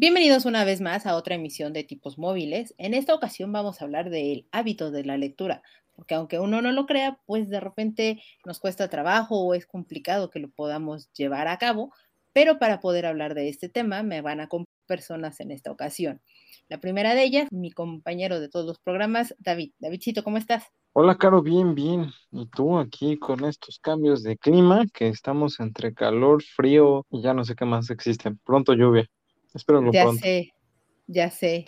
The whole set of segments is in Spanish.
Bienvenidos una vez más a otra emisión de tipos móviles. En esta ocasión vamos a hablar del hábito de la lectura, porque aunque uno no lo crea, pues de repente nos cuesta trabajo o es complicado que lo podamos llevar a cabo, pero para poder hablar de este tema me van a acompañar personas en esta ocasión. La primera de ellas, mi compañero de todos los programas, David. Davidcito, ¿cómo estás? Hola, Caro, bien, bien. ¿Y tú aquí con estos cambios de clima que estamos entre calor, frío y ya no sé qué más existen? Pronto lluvia. Espero ya sé, ya sé.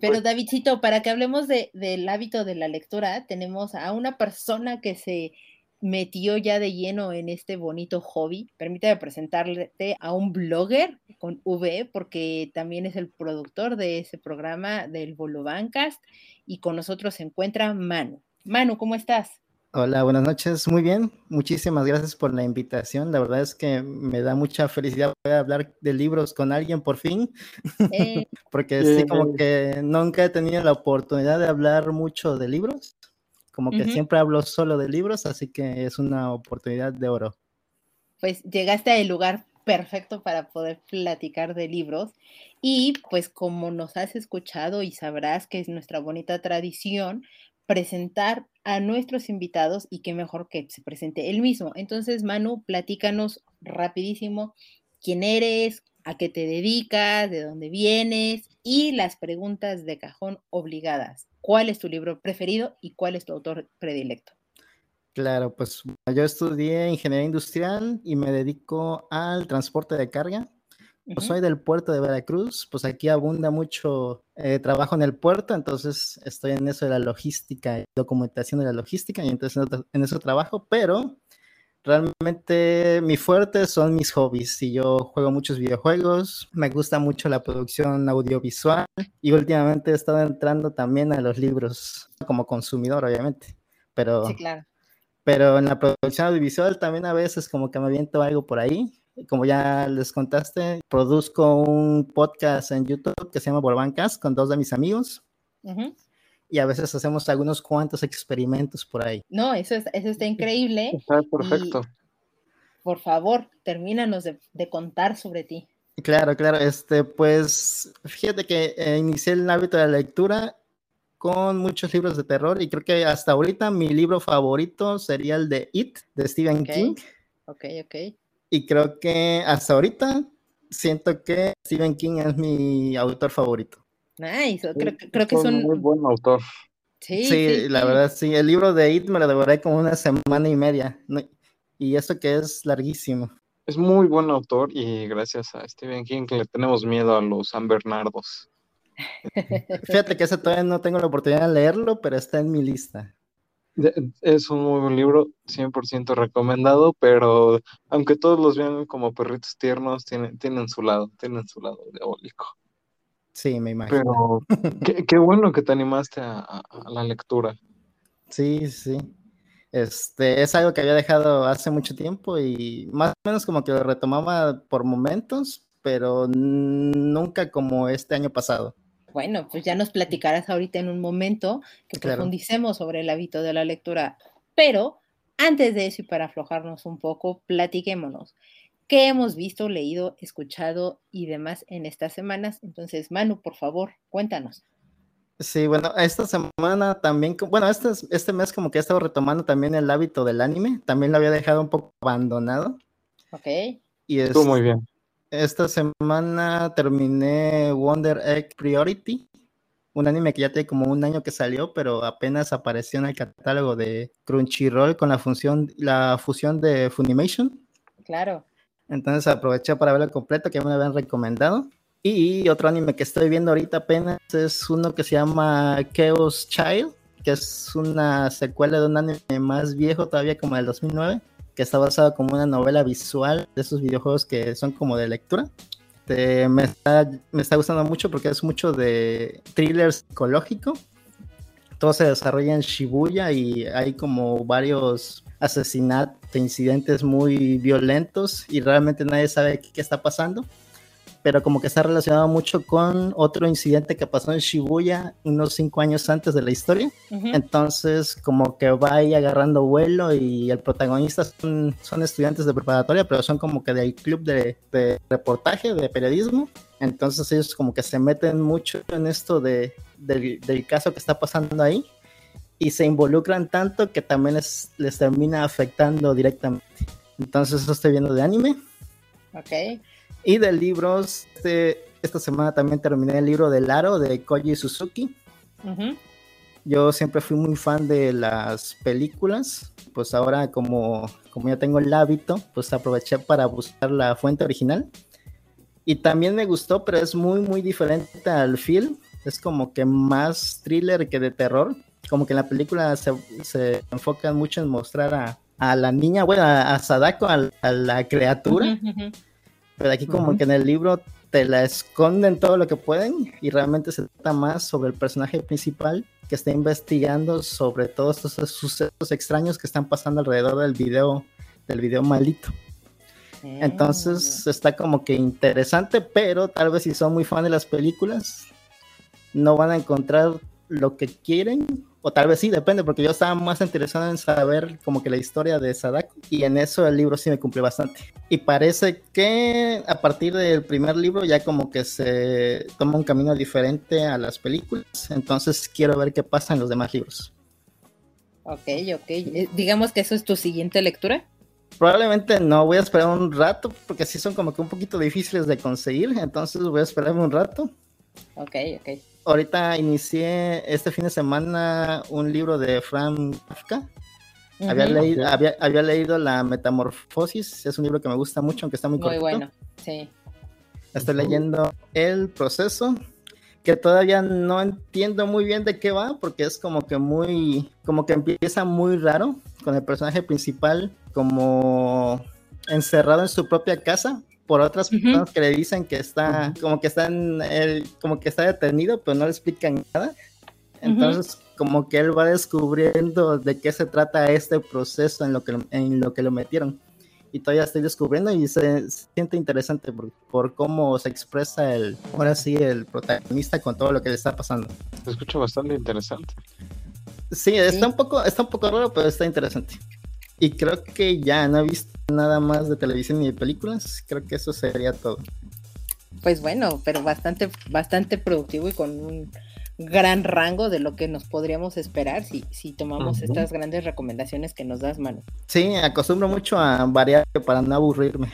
Pero Davidcito, para que hablemos de, del hábito de la lectura, tenemos a una persona que se metió ya de lleno en este bonito hobby. Permítame presentarte a un blogger con V, porque también es el productor de ese programa del Bancast y con nosotros se encuentra Manu. Manu, ¿cómo estás? Hola, buenas noches. Muy bien. Muchísimas gracias por la invitación. La verdad es que me da mucha felicidad poder hablar de libros con alguien por fin. Eh. Porque sí, como que nunca he tenido la oportunidad de hablar mucho de libros. Como que siempre hablo solo de libros, así que es una oportunidad de oro. Pues llegaste al lugar perfecto para poder platicar de libros. Y pues como nos has escuchado y sabrás que es nuestra bonita tradición, presentar a nuestros invitados y qué mejor que se presente él mismo. Entonces, Manu, platícanos rapidísimo quién eres, a qué te dedicas, de dónde vienes y las preguntas de cajón obligadas. ¿Cuál es tu libro preferido y cuál es tu autor predilecto? Claro, pues yo estudié ingeniería industrial y me dedico al transporte de carga pues soy del puerto de Veracruz, pues aquí abunda mucho eh, trabajo en el puerto, entonces estoy en eso de la logística, documentación de la logística, y entonces en eso trabajo, pero realmente mi fuerte son mis hobbies y yo juego muchos videojuegos, me gusta mucho la producción audiovisual y últimamente he estado entrando también a los libros como consumidor, obviamente, pero... Sí, claro. Pero en la producción audiovisual también a veces como que me aviento algo por ahí como ya les contaste, produzco un podcast en YouTube que se llama Volvancast con dos de mis amigos. Y a veces hacemos algunos cuantos experimentos por ahí. No, eso, es, eso está increíble. Está perfecto. por favor, termínanos de, contar sobre ti. Claro, claro. Este, pues, fíjate que eh, inicié el hábito de la lectura con muchos libros de terror y creo que hasta ahorita mi libro favorito sería el de It, de Stephen King. Ok, ok. Y creo que hasta ahorita siento que Stephen King es mi autor favorito. Nice, creo, creo que es un muy buen autor. Sí, sí, la verdad, sí. El libro de It me lo devoré como una semana y media. Y eso que es larguísimo. Es muy buen autor y gracias a Stephen King que le tenemos miedo a los San Bernardos. Fíjate que ese todavía no tengo la oportunidad de leerlo, pero está en mi lista. Es un muy buen libro, 100% recomendado, pero aunque todos los vean como perritos tiernos, tienen, tienen su lado, tienen su lado diabólico. Sí, me imagino. Pero qué, bueno que te animaste a, la lectura. Sí, sí. Este, es algo que había dejado hace mucho tiempo y más o menos como que lo retomaba por momentos, pero nunca como este año pasado. Bueno, pues ya nos platicarás ahorita en un momento que profundicemos sobre el hábito de la lectura. Pero antes de eso y para aflojarnos un poco, platiquémonos. ¿Qué hemos visto, leído, escuchado y demás en estas semanas? Entonces, Manu, por favor, cuéntanos. Sí, bueno, esta semana también, bueno, este, este mes como que he estado retomando también el hábito del anime, también lo había dejado un poco abandonado. Ok. Y Estuvo muy bien esta semana terminé Wonder Egg Priority, un anime que ya tiene como un año que salió, pero apenas apareció en el catálogo de Crunchyroll con la función, la fusión de Funimation. Claro. Entonces aproveché para verlo completo, que me habían recomendado. Y otro anime que estoy viendo ahorita apenas es uno que se llama Chaos Child, que es una secuela de un anime más viejo, todavía como del 2009 que está basado como una novela visual de esos videojuegos que son como de lectura. Me, está, me está gustando mucho porque es mucho de thriller psicológico. Todo se desarrolla en Shibuya y hay como varios asesinatos, incidentes muy violentos y realmente nadie sabe qué está pasando pero como que está relacionado mucho con otro incidente que pasó en Shibuya unos cinco años antes de la historia. Entonces, como que va ahí agarrando vuelo y el protagonista son, son estudiantes de preparatoria, pero son como que del club de, reportaje, de periodismo. Entonces ellos como que se meten mucho en esto de, del, del caso que está pasando ahí y se involucran tanto que también les, les termina afectando directamente. Entonces eso estoy viendo de anime. Ok. Y de libros, este, esta semana también terminé el libro de Laro de Koji Suzuki. Yo siempre fui muy fan de las películas, pues ahora como, como ya tengo el hábito, pues aproveché para buscar la fuente original. Y también me gustó, pero es muy, muy diferente al film. Es como que más thriller que de terror. Como que en la película se, se enfocan mucho en mostrar a, la niña, bueno, a, Sadako, a, la criatura. Pero aquí como que en el libro te la esconden todo lo que pueden y realmente se trata más sobre el personaje principal que está investigando sobre todos estos sucesos extraños que están pasando alrededor del video, del video malito. Entonces ah. está como que interesante, pero tal vez si son muy fan de las películas, no van a encontrar lo que quieren o tal vez sí, depende, porque yo estaba más interesado en saber como que la historia de Sadako y en eso el libro sí me cumplió bastante. Y parece que a partir del primer libro ya como que se toma un camino diferente a las películas, entonces quiero ver qué pasa en los demás libros. Ok, ok. Eh, digamos que eso es tu siguiente lectura. Probablemente no, voy a esperar un rato, porque sí son como que un poquito difíciles de conseguir, entonces voy a esperarme un rato. Ok, ok ahorita inicié este fin de semana un libro de Frank Kafka. había, leído, había, leído La Metamorfosis, es un libro que me gusta mucho, aunque está muy, muy bueno, sí. Estoy leyendo El Proceso, que todavía no entiendo muy bien de qué va, porque es como que muy, como que empieza muy raro, con el personaje principal como encerrado en su propia casa, por otras personas que le dicen que está, como que está en el, como que está detenido, pero no le explican nada. Entonces, como que él va descubriendo de qué se trata este proceso en lo que, en lo, que lo metieron. Y todavía estoy descubriendo y se, siente interesante por, cómo se expresa el, ahora sí, el protagonista con todo lo que le está pasando. Se escucha bastante interesante. Sí, está un poco, está un poco raro, pero está interesante. Y creo que ya no he visto nada más de televisión ni de películas. Creo que eso sería todo. Pues bueno, pero bastante, bastante productivo y con un gran rango de lo que nos podríamos esperar si, si tomamos estas grandes recomendaciones que nos das, mano. Sí, acostumbro mucho a variar para no aburrirme.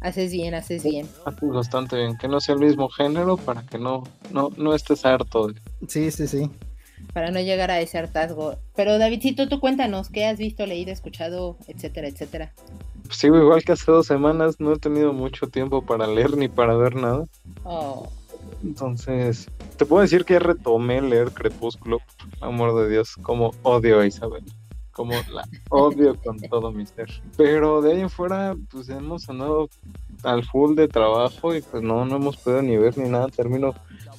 Haces bien, haces bien. Haces bastante bien, que no sea el mismo género para que no, no, no estés harto. Sí, sí, sí para no llegar a ese hartazgo. Pero Davidcito, tú cuéntanos, ¿qué has visto, leído, escuchado, etcétera, etcétera? Sigo igual que hace dos semanas, no he tenido mucho tiempo para leer ni para ver nada. Oh. Entonces, te puedo decir que retomé leer Crepúsculo, amor de Dios, como odio a Isabel. Como la odio con todo mi ser. Pero de ahí en fuera, pues hemos andado al full de trabajo y pues no, no hemos podido ni ver ni nada. Termino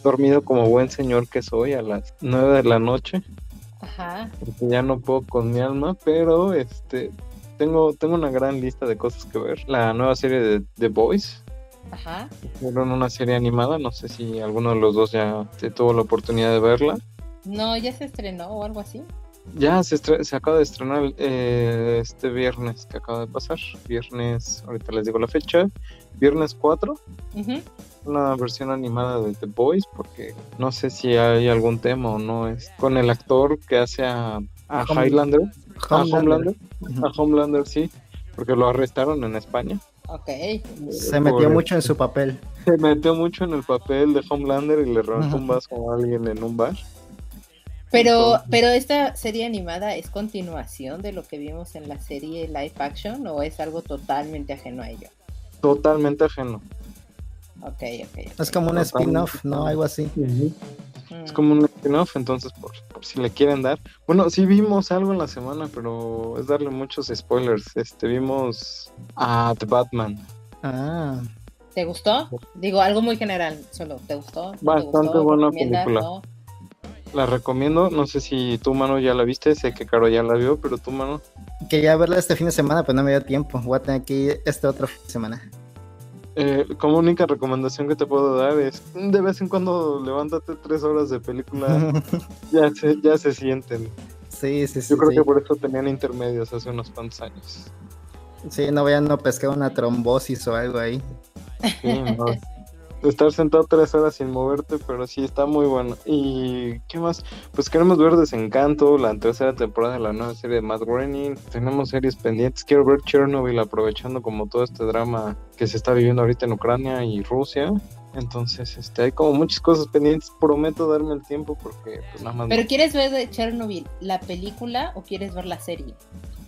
dormido como buen señor que soy a las 9 de la noche. Ajá. Porque ya no puedo con mi alma, pero este tengo, tengo una gran lista de cosas que ver. La nueva serie de The Boys. Ajá. Fueron una serie animada, no sé si alguno de los dos ya tuvo la oportunidad de verla. No, ya se estrenó o algo así. Ya se, se acaba de estrenar eh, este viernes que acaba de pasar. Viernes, ahorita les digo la fecha. Viernes 4. Ajá una versión animada de The Boys porque no sé si hay algún tema o no es con el actor que hace a, a Highlander, a Homelander, a Homelander sí, porque lo arrestaron en España. Ok. Se metió mucho en su papel. Se metió mucho en el papel de Homelander y le reventó un vaso a alguien en un bar. Pero, pero esta serie animada es continuación de lo que vimos en la serie live action o es algo totalmente ajeno a ello? Totalmente ajeno. Ok, ok. Es como un spin-off, ¿no? Algo así. Es como un spin-off, entonces por, si le quieren dar. Bueno, sí vimos algo en la semana, pero es darle muchos spoilers. Este, vimos a The Batman. Ah. ¿Te gustó? Digo, algo muy general, solo, ¿te gustó? Bastante buena película. La recomiendo, no sé si tu mano ya la viste, sé que Caro ya la vio, pero tu mano. Quería verla este fin de semana, pero no me dio tiempo. Voy a tener que ir este otro fin de semana. Eh, como única recomendación que te puedo dar es de vez en cuando levántate tres horas de película, ya se, ya se sienten. Sí, sí, sí. Yo creo sí. que por eso tenían intermedios hace unos cuantos años. Sí, no vayan a pescar una trombosis o algo ahí. Sí, no. Estar sentado tres horas sin moverte, pero sí está muy bueno. ¿Y qué más? Pues queremos ver Desencanto, la tercera temporada de la nueva serie de Matt Groening. Tenemos series pendientes. Quiero ver Chernobyl aprovechando como todo este drama que se está viviendo ahorita en Ucrania y Rusia. Entonces, este, hay como muchas cosas pendientes. Prometo darme el tiempo porque pues nada más. ¿Pero quieres ver de Chernobyl la película o quieres ver la serie?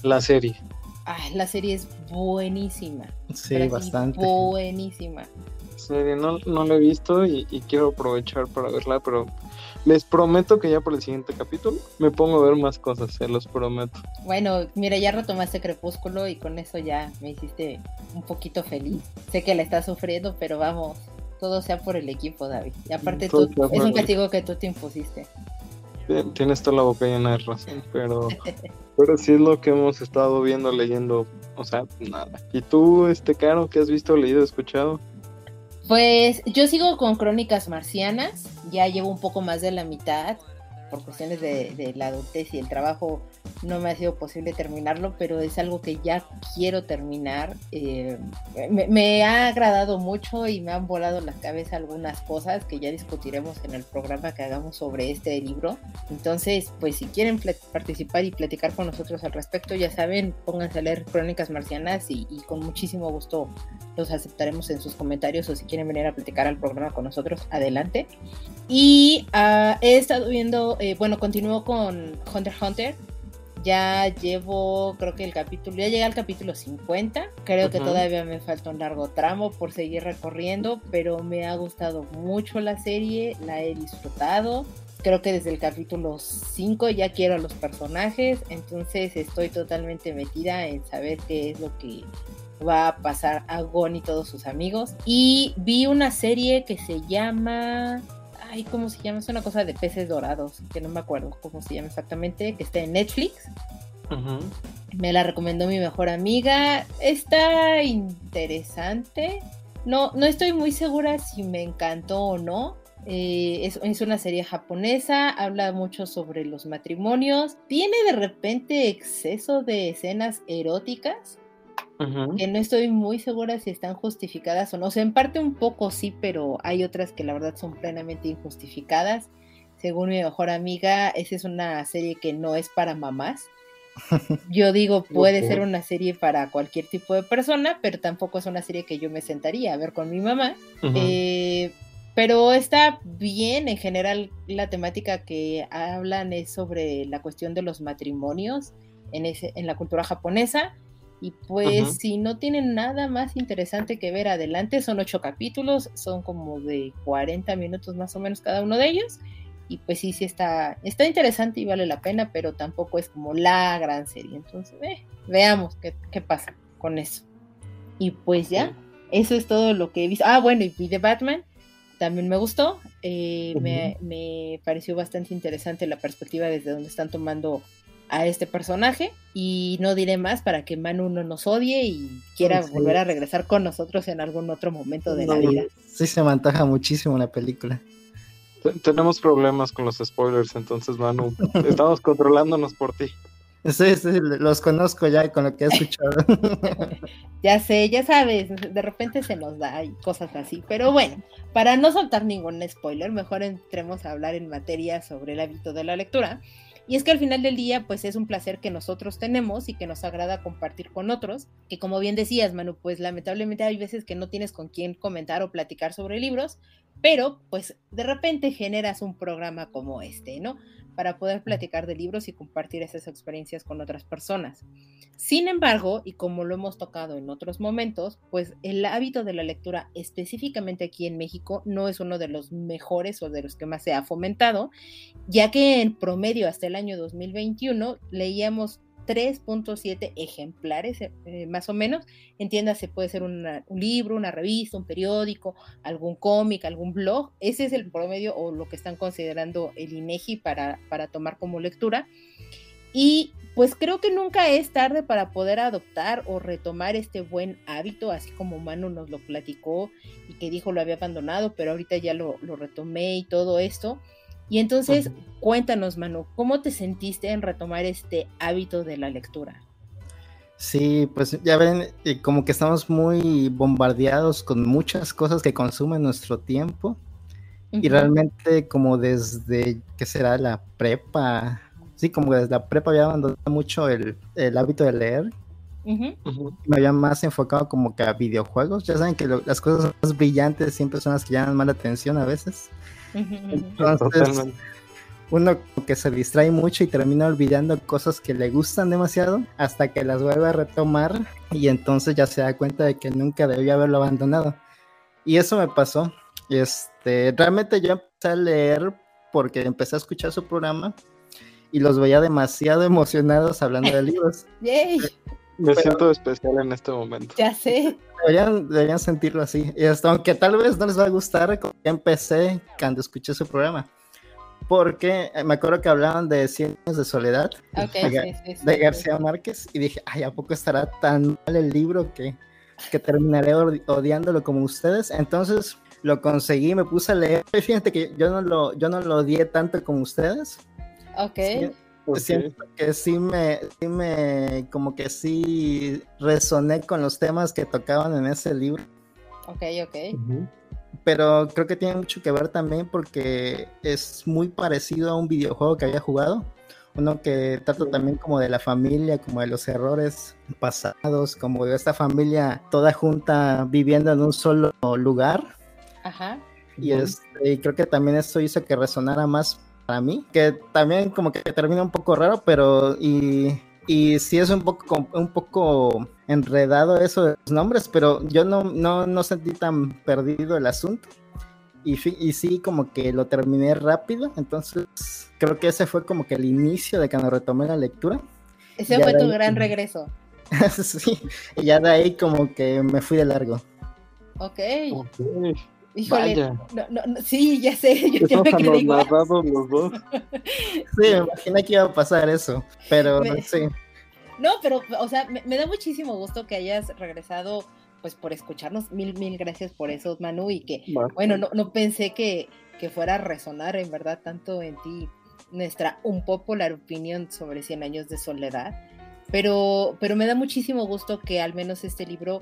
La serie. Ah, la serie es buenísima. Sí, bastante. Buenísima. Serie no, no la he visto y, y quiero aprovechar para verla, pero les prometo que ya por el siguiente capítulo me pongo a ver más cosas, se los prometo. Bueno, mira, ya retomaste Crepúsculo y con eso ya me hiciste un poquito feliz. Sé que la estás sufriendo, pero vamos, todo sea por el equipo, David. Y aparte Todo tú, sea es un castigo que tú te impusiste. Tien- Tienes toda la boca llena de razón, pero, pero sí es lo que hemos estado viendo, leyendo, o sea, nada. ¿Y tú, este Caro, qué has visto, leído, escuchado? Pues yo sigo con Crónicas Marcianas, ya llevo un poco más de la mitad, por cuestiones de, de la adultez y el trabajo no me ha sido posible terminarlo, pero es algo que ya quiero terminar. Eh, me, me ha agradado mucho y me han volado la cabeza algunas cosas que ya discutiremos en el programa que hagamos sobre este libro. Entonces, pues si quieren participar y platicar con nosotros al respecto, ya saben, pónganse a leer Crónicas Marcianas y, y con muchísimo gusto los aceptaremos en sus comentarios o si quieren venir a platicar al programa con nosotros, adelante. Y ah, he estado viendo, eh, bueno, continúo con Hunter x Hunter. Ya llevo, creo que el capítulo, ya llegué al capítulo 50. Creo que todavía me falta un largo tramo por seguir recorriendo, pero me ha gustado mucho la serie, la he disfrutado. Creo que desde el capítulo 5 ya quiero a los personajes, entonces estoy totalmente metida en saber qué es lo que va a pasar a Gon y todos sus amigos. Y vi una serie que se llama. Ay, ¿cómo se llama? Es una cosa de peces dorados, que no me acuerdo cómo se llama exactamente, que está en Netflix. Me la recomendó mi mejor amiga. Está interesante. No, no estoy muy segura si me encantó o no. Eh, es, es una serie japonesa, habla mucho sobre los matrimonios. Tiene de repente exceso de escenas eróticas Que no estoy muy segura si están justificadas o no. O sea, en parte un poco sí, pero hay otras que la verdad son plenamente injustificadas. Según mi mejor amiga, esa es una serie que no es para mamás. Yo digo, puede ser una serie para cualquier tipo de persona, pero tampoco es una serie que yo me sentaría a ver con mi mamá. Ujú. Eh, pero está bien, en general la temática que hablan es sobre la cuestión de los matrimonios en, ese, en la cultura japonesa. Y pues si no tienen nada más interesante que ver adelante, son ocho capítulos, son como de 40 minutos más o menos cada uno de ellos. Y pues sí, sí está, está interesante y vale la pena, pero tampoco es como la gran serie. Entonces, eh, veamos qué, qué pasa con eso. Y pues ya, eso es todo lo que he visto. Ah, bueno, y vi The Batman, también me gustó. eh, me, me pareció bastante interesante la perspectiva desde donde están tomando a este personaje. Y no diré más para que Manu no nos odie y quiera Sí. volver a regresar con nosotros en algún otro momento de la vida. Sí, se me antoja muchísimo la película. Te- Tenemos problemas con los spoilers, entonces, Manu, estamos controlándonos por ti. Sí, sí, los conozco ya con lo que he escuchado. Ya sé, ya sabes, de repente se nos da y cosas así. Pero bueno, para no soltar ningún spoiler, mejor entremos a hablar en materia sobre el hábito de la lectura. Y es que al final del día, pues es un placer que nosotros tenemos y que nos agrada compartir con otros, que como bien decías, Manu, pues lamentablemente hay veces que no tienes con quién comentar o platicar sobre libros, pero pues de repente generas un programa como este, ¿no? Para poder platicar de libros y compartir esas experiencias con otras personas. Sin embargo, y como lo hemos tocado en otros momentos, pues el hábito de la lectura específicamente aquí en México no es uno de los mejores o de los que más se ha fomentado, ya que en promedio hasta el año 2021 leíamos 3.7 ejemplares, eh, más o menos. Entiéndase, puede ser un libro, una revista, un periódico, algún cómic, algún blog. Ese es el promedio o lo que están considerando el INEGI para, para tomar como lectura. Y pues creo que nunca es tarde para poder adoptar o retomar este buen hábito, así como Manu nos lo platicó y que dijo lo había abandonado, pero ahorita ya lo, lo retomé y todo esto. Y entonces, cuéntanos, Manu, ¿cómo te sentiste en retomar este hábito de la lectura? Sí, pues ya ven, eh, como que estamos muy bombardeados con muchas cosas que consumen nuestro tiempo. Y realmente como desde, ¿qué será? La prepa. Sí, como desde la prepa había abandonado mucho el, hábito de leer. Me había más enfocado como que a videojuegos. Ya saben que las cosas más brillantes siempre son las que llaman más la atención a veces. Entonces, uno que se distrae mucho y termina olvidando cosas que le gustan demasiado hasta que las vuelve a retomar y entonces ya se da cuenta de que nunca debía haberlo abandonado. Y eso me pasó. Este, realmente yo empecé a leer porque empecé a escuchar su programa y los veía demasiado emocionados hablando de libros. Me siento especial en este momento. Ya sé. Deberían, sentirlo así. Y hasta aunque tal vez no les va a gustar, como empecé cuando escuché su programa. Porque me acuerdo que hablaban de Cien años de soledad de, García Márquez y dije, ay, ¿a poco estará tan mal el libro que, que terminaré odiándolo como ustedes? Entonces lo conseguí, me puse a leer. Fíjate que yo no lo, yo no lo odié tanto como ustedes. Ok. Siento que sí me, sí me, como que sí resoné con los temas que tocaban en ese libro. Ok, ok. Pero creo que tiene mucho que ver también porque es muy parecido a un videojuego que había jugado. Uno que trata también como de la familia, como de los errores pasados, como de esta familia toda junta viviendo en un solo lugar. Ajá. Y, este, y creo que también eso hizo que resonara más para mí, que también como que termina un poco raro, pero y, y sí es un poco, un poco enredado eso de los nombres, pero yo no, no, no sentí tan perdido el asunto. Y, y, sí, como que lo terminé rápido, entonces creo que ese fue como que el inicio de cuando retomé la lectura. Ese fue tu gran regreso. sí, y ya de ahí como que me fui de largo. Ok. okay. Híjole, no, no, sí, ya sé, yo ya me quedé igual. los dos. sí, me imaginé que iba a pasar eso, pero sí. No, pero, o sea, me, da muchísimo gusto que hayas regresado, pues, por escucharnos. Mil, mil gracias por eso, Manu, y que, bueno, no, no pensé que, que fuera a resonar, en verdad, tanto en ti nuestra un popular opinión sobre 100 años de soledad. Pero, pero me da muchísimo gusto que al menos este libro,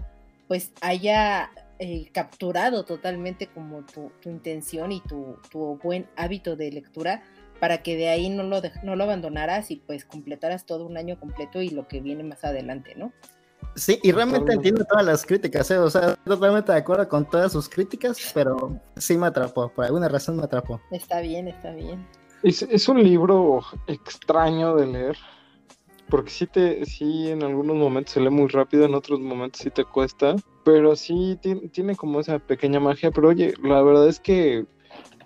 pues, haya eh, capturado totalmente como tu, intención y tu, buen hábito de lectura para que de ahí no lo, no lo abandonaras y pues completaras todo un año completo y lo que viene más adelante, ¿no? Sí, y realmente entiendo todas las críticas, ¿eh? o sea, totalmente de acuerdo con todas sus críticas, pero sí me atrapó, por alguna razón me atrapó. Está bien, está bien. Es, es un libro extraño de leer, porque sí, te, sí en algunos momentos se lee muy rápido, en otros momentos sí te cuesta, pero sí tiene, como esa pequeña magia, pero oye, la verdad es que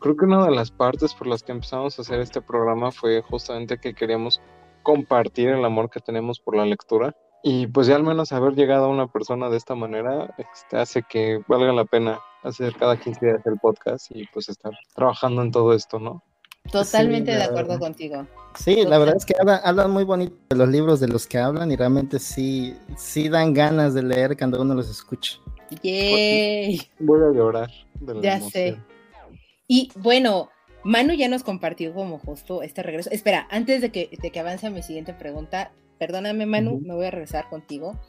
creo que una de las partes por las que empezamos a hacer este programa fue justamente que queríamos compartir el amor que tenemos por la lectura. Y pues ya al menos haber llegado a una persona de esta manera este, hace que valga la pena hacer cada 15 días el podcast y pues estar trabajando en todo esto, ¿no? Totalmente de acuerdo contigo. Sí, la verdad es que hablan, muy bonito de los libros de los que hablan y realmente sí, sí dan ganas de leer cuando uno los escucha. Yay. Voy a llorar. ya sé. Y bueno, Manu ya nos compartió como justo este regreso. Espera, antes de que, de que avance a mi siguiente pregunta, perdóname Manu, me voy a regresar contigo.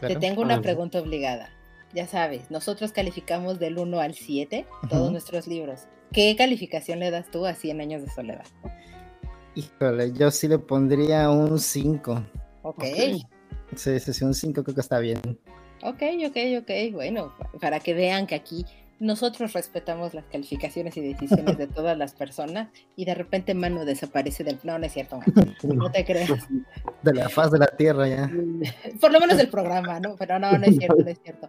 Te tengo una pregunta obligada. Ya sabes, nosotros calificamos del 1 al 7 todos nuestros libros. ¿Qué calificación le das tú a 100 años de soledad? Híjole, yo sí le pondría un 5. Ok. Sí, sí, sí, un 5 creo que está bien. Ok, ok, ok. Bueno, para que vean que aquí nosotros respetamos las calificaciones y decisiones de todas las personas y de repente Manu desaparece del... No, no es cierto, no te creas. De la faz de la tierra ya. Por lo menos del programa, ¿no? Pero no, no es cierto, no es cierto.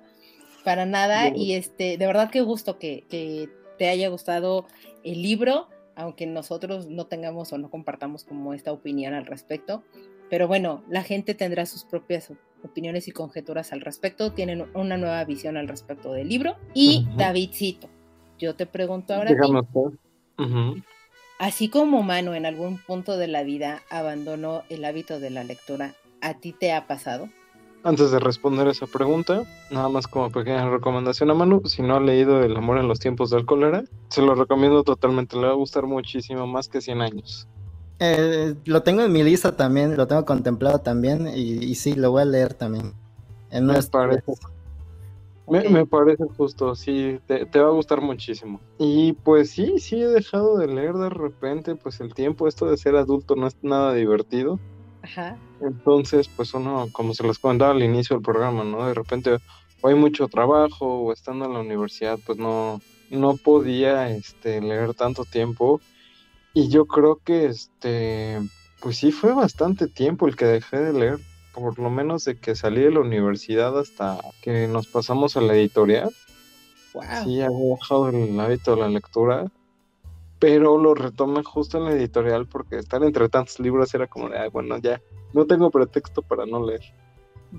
Para nada. Y este, de verdad qué gusto que, que te haya gustado el libro aunque nosotros no tengamos o no compartamos como esta opinión al respecto. Pero bueno, la gente tendrá sus propias opiniones y conjeturas al respecto, tienen una nueva visión al respecto del libro. Y Davidcito, yo te pregunto ahora. Así como Mano en algún punto de la vida abandonó el hábito de la lectura, ¿a ti te ha pasado? Antes de responder esa pregunta, nada más como pequeña recomendación a Manu, si no ha leído El amor en los tiempos del cólera, se lo recomiendo totalmente, le va a gustar muchísimo, más que 100 años. Eh, lo tengo en mi lista también, lo tengo contemplado también y, sí, lo voy a leer también. me, parece, me, parece justo, sí, te, va a gustar muchísimo. Y pues sí, sí he dejado de leer de repente, pues el tiempo, esto de ser adulto no es nada divertido. Ajá. Entonces, pues uno, como se los comentaba al inicio del programa, ¿no? De repente o hay mucho trabajo o estando en la universidad, pues no, no podía este, leer tanto tiempo y yo creo que este, pues sí fue bastante tiempo el que dejé de leer, por lo menos de que salí de la universidad hasta que nos pasamos a la editorial. Wow. Sí, había bajado el hábito de la lectura, pero lo retomé justo en la editorial porque estar entre tantos libros era como de, bueno, ya, no tengo pretexto para no leer.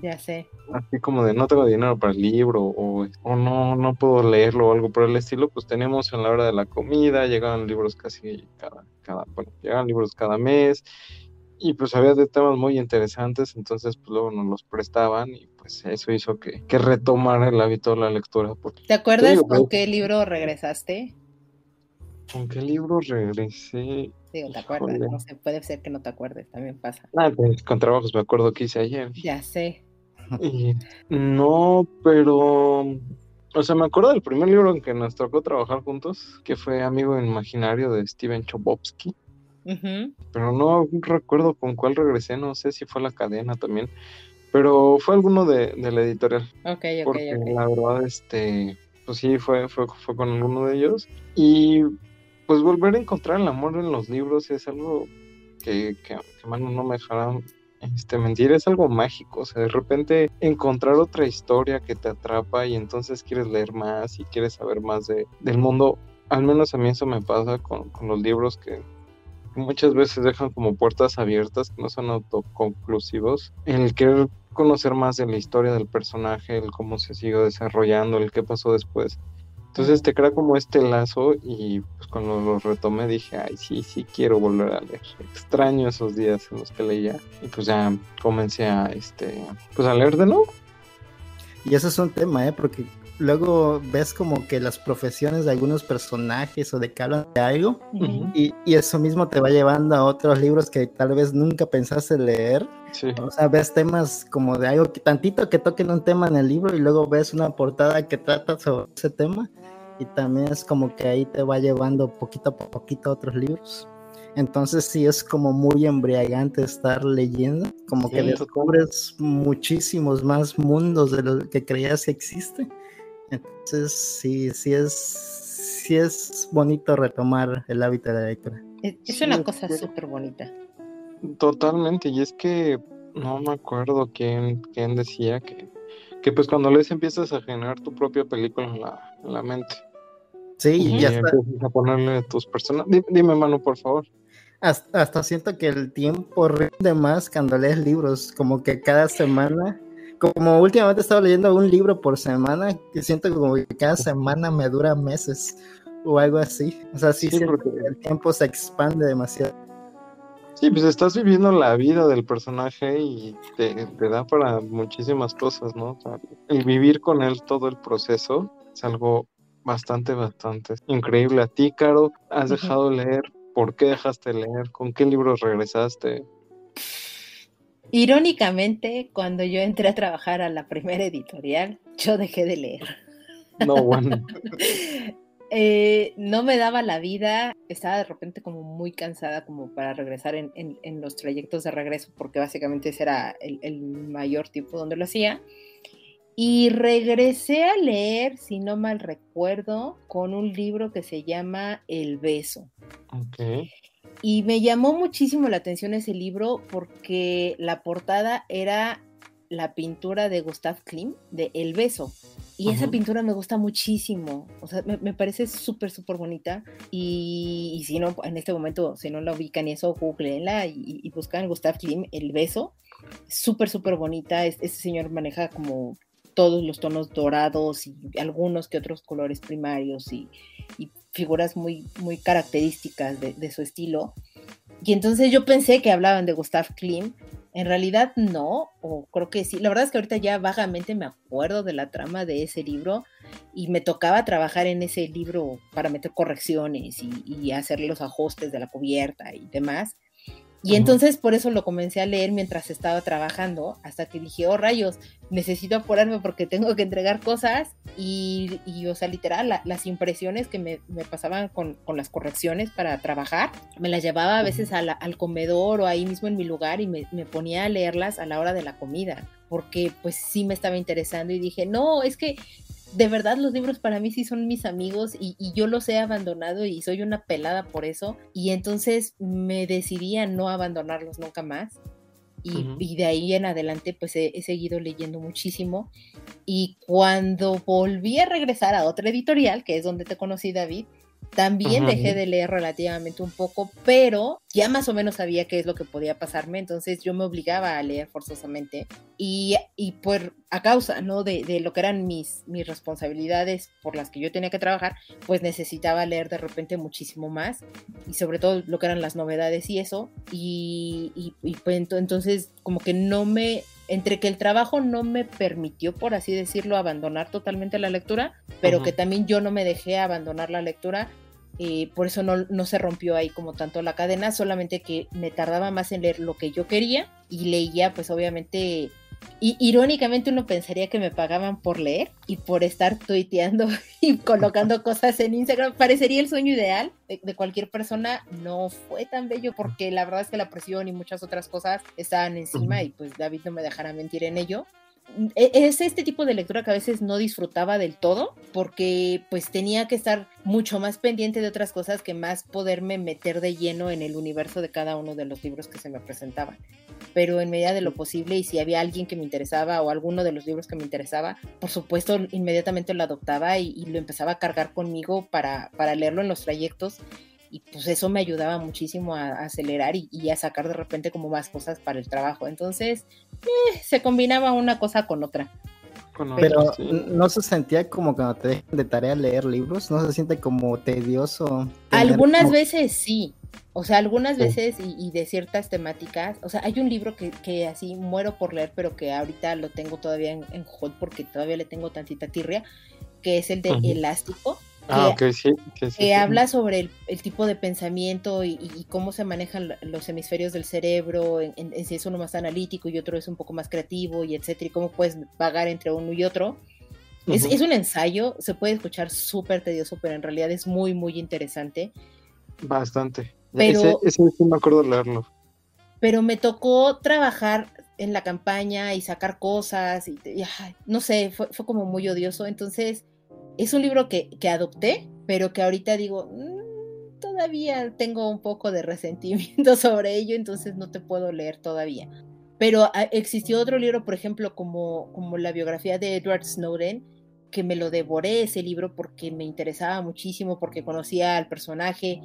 Ya sé. Así como de no tengo dinero para el libro o, o no, no puedo leerlo o algo por el estilo, pues teníamos en la hora de la comida, llegaban libros casi cada, cada, bueno, llegaban libros cada mes y pues había de temas muy interesantes, entonces pues luego nos los prestaban y pues eso hizo que, que retomara el hábito de la lectura. ¿Te acuerdas con qué libro regresaste? ¿Con qué libro regresé? Sí, te acuerdas, no sé, puede ser que no te acuerdes, también pasa. Ah, pues, con trabajos me acuerdo que hice ayer. Ya sé. no, pero, o sea, me acuerdo del primer libro en que nos tocó trabajar juntos, que fue Amigo Imaginario de Steven Chobovsky. Pero no recuerdo con cuál regresé, no sé si fue la cadena también, pero fue alguno de, la editorial. Ok, ok, porque La verdad, este, pues sí, fue, fue, fue con alguno de ellos. Y pues volver a encontrar el amor en los libros es algo que, que, que mano, no me dejará este, mentir, es algo mágico, o sea, de repente encontrar otra historia que te atrapa y entonces quieres leer más y quieres saber más de, del mundo, al menos a mí eso me pasa con, con los libros que muchas veces dejan como puertas abiertas que no son autoconclusivos, el querer conocer más de la historia del personaje, el cómo se sigue desarrollando, el qué pasó después. Entonces te crea como este lazo y pues cuando lo retomé dije, ay, sí, sí, quiero volver a leer. Extraño esos días en los que leía y pues ya comencé a, este, pues a leer de nuevo. Y eso es un tema, ¿eh? Porque luego ves como que las profesiones de algunos personajes o de que hablan de algo y, y, eso mismo te va llevando a otros libros que tal vez nunca pensaste leer. O sea, ves temas como de algo que tantito que toquen un tema en el libro y luego ves una portada que trata sobre ese tema y también es como que ahí te va llevando poquito a poquito a otros libros. Entonces sí es como muy embriagante estar leyendo, como que descubres muchísimos más mundos de lo que creías que existe. Entonces sí, sí es, sí es bonito retomar el hábito de la lectura. Es, una cosa súper bonita. Totalmente, y es que no me acuerdo quién, quién decía que que pues cuando lees empiezas a generar tu propia película en la, en la mente. Sí, y ya está. a ponerle tus personas. Dime, mano, por favor. Hasta, hasta, siento que el tiempo rinde más cuando lees libros, como que cada semana, como últimamente he estado leyendo un libro por semana, que siento como que cada semana me dura meses o algo así. O sea, sí, siento que el tiempo se expande demasiado. Sí, pues estás viviendo la vida del personaje y te, da para muchísimas cosas, ¿no? el vivir con él todo el proceso es algo bastante, bastante increíble. A ti, Caro, ¿has dejado leer? ¿Por qué dejaste leer? ¿Con qué libros regresaste? Irónicamente, cuando yo entré a trabajar a la primera editorial, yo dejé de leer. No, bueno. Eh, no me daba la vida, estaba de repente como muy cansada como para regresar en, los trayectos de regreso, porque básicamente ese era el, mayor tiempo donde lo hacía. Y regresé a leer, si no mal recuerdo, con un libro que se llama El beso. Y me llamó muchísimo la atención ese libro porque la portada era la pintura de Gustav Klimt de El beso Y esa pintura me gusta muchísimo, o sea, me, parece súper, súper bonita. Y, si no, en este momento, si no la ubican y eso, googleenla y, y buscan Gustav Klim, El Beso. Súper, súper bonita. Este señor maneja como todos los tonos dorados y algunos que otros colores primarios y, figuras muy, muy características de, su estilo. Y entonces yo pensé que hablaban de Gustav Klim, en realidad no, o creo que sí. La verdad es que ahorita ya vagamente me acuerdo de la trama de ese libro y me tocaba trabajar en ese libro para meter correcciones y, y hacer los ajustes de la cubierta y demás. Y entonces por eso lo comencé a leer mientras estaba trabajando, hasta que dije, oh rayos, necesito apurarme porque tengo que entregar cosas. Y, y o sea, literal, las impresiones que me, me pasaban con, con, las correcciones para trabajar, me las llevaba a veces al comedor o ahí mismo en mi lugar y me, me ponía a leerlas a la hora de la comida porque pues sí me estaba interesando y dije, no, es que de verdad los libros para mí sí son mis amigos y, yo los he abandonado y soy una pelada por eso. Y entonces me decidí a no abandonarlos nunca más. Y, de ahí en adelante pues he, seguido leyendo muchísimo. Y cuando volví a regresar a otra editorial, que es donde te conocí David, también dejé de leer relativamente un poco, pero ya más o menos sabía qué es lo que podía pasarme, entonces yo me obligaba a leer forzosamente y, y por a causa ¿no? de, de, lo que eran mis, mis responsabilidades por las que yo tenía que trabajar, pues necesitaba leer de repente muchísimo más y sobre todo lo que eran las novedades y eso y, y, y pues entonces como que no me entre que el trabajo no me permitió, por así decirlo, abandonar totalmente la lectura, pero que también yo no me dejé abandonar la lectura, eh, por eso no, no, se rompió ahí como tanto la cadena, solamente que me tardaba más en leer lo que yo quería y leía pues obviamente y irónicamente uno pensaría que me pagaban por leer y por estar tuiteando y colocando cosas en Instagram. Parecería el sueño ideal de, cualquier persona. No fue tan bello porque la verdad es que la presión y muchas otras cosas estaban encima y pues David no me dejará mentir en ello. E, es este tipo de lectura que a veces no disfrutaba del todo porque pues tenía que estar mucho más pendiente de otras cosas que más poderme meter de lleno en el universo de cada uno de los libros que se me presentaban. Pero en medida de lo posible y si había alguien que me interesaba o alguno de los libros que me interesaba, por supuesto inmediatamente lo adoptaba y, lo empezaba a cargar conmigo para, para, leerlo en los trayectos y pues eso me ayudaba muchísimo a, acelerar y, a sacar de repente como más cosas para el trabajo. Entonces eh, se combinaba una cosa con otra. Pero no se sentía como cuando te dejan de tarea leer libros, no se siente como tedioso. Algunas veces sí, o sea, algunas veces y, de ciertas temáticas, o sea, hay un libro que, que, así muero por leer, pero que ahorita lo tengo todavía en, en hold porque todavía le tengo tantita tirria, que es el de Elástico. Ah, que, sí, que, habla sobre el, tipo de pensamiento y, cómo se manejan los hemisferios del cerebro, en, si es uno más analítico y otro es un poco más creativo y etcétera, y cómo puedes vagar entre uno y otro. es, es, un ensayo, se puede escuchar súper tedioso, pero en realidad es muy, muy interesante. Bastante. Pero, ese, me acuerdo de leerlo. Pero me tocó trabajar en la campaña y sacar cosas y, no sé, fue, como muy odioso. Entonces, es un libro que, que adopté, pero que ahorita digo, mm, todavía tengo un poco de resentimiento sobre ello, entonces no te puedo leer todavía. Pero ah, existió otro libro, por ejemplo, como, como la biografía de Edward Snowden, que me lo devoré ese libro porque me interesaba muchísimo, porque conocía al personaje,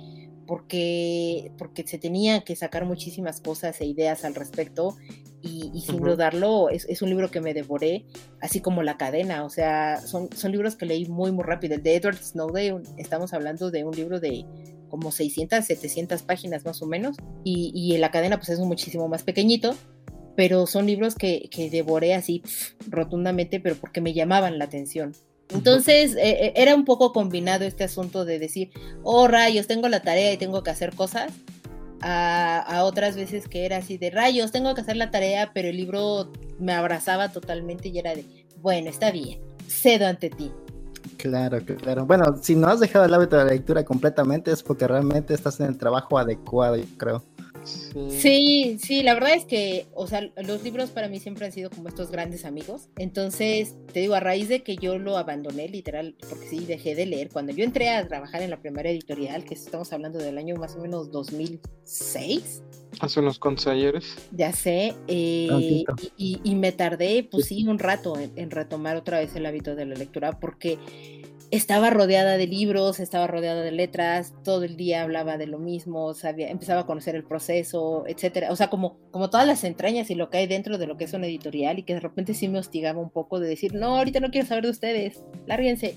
porque, porque se tenían que sacar muchísimas cosas e ideas al respecto y, sin dudarlo es, es, un libro que me devoré, así como La cadena, o sea, son, son libros que leí muy, muy rápido. El de Edward Snowden, estamos hablando de un libro de como 600, 700 páginas más o menos, y, y La cadena pues es muchísimo más pequeñito, pero son libros que, que devoré así rotundamente, pero porque me llamaban la atención. Entonces eh, eh, era un poco combinado este asunto de decir, oh rayos, tengo la tarea y tengo que hacer cosas, a, otras veces que era así de rayos, tengo que hacer la tarea, pero el libro me abrazaba totalmente y era de, bueno, está bien, cedo ante ti. Claro, claro. Bueno, si no has dejado el hábito de la lectura completamente es porque realmente estás en el trabajo adecuado, yo creo. Sí. sí, la verdad es que, o sea, los libros para mí siempre han sido como estos grandes amigos. Entonces, te digo, a raíz de que yo lo abandoné, literal, porque sí, dejé de leer, cuando yo entré a trabajar en la primera editorial, que estamos hablando del año más o menos 2006, Hace unos cuantos ayeres. Ya sé. Eh, y, me tardé, pues sí, un rato en, retomar otra vez el hábito de la lectura porque estaba rodeada de libros, estaba rodeada de letras, todo el día hablaba de lo mismo, sabía, empezaba a conocer el proceso, etcétera. O sea, como, como todas las entrañas y lo que hay dentro de lo que es una editorial y que de repente sí me hostigaba un poco de decir, no, ahorita no quiero saber de ustedes, lárguense.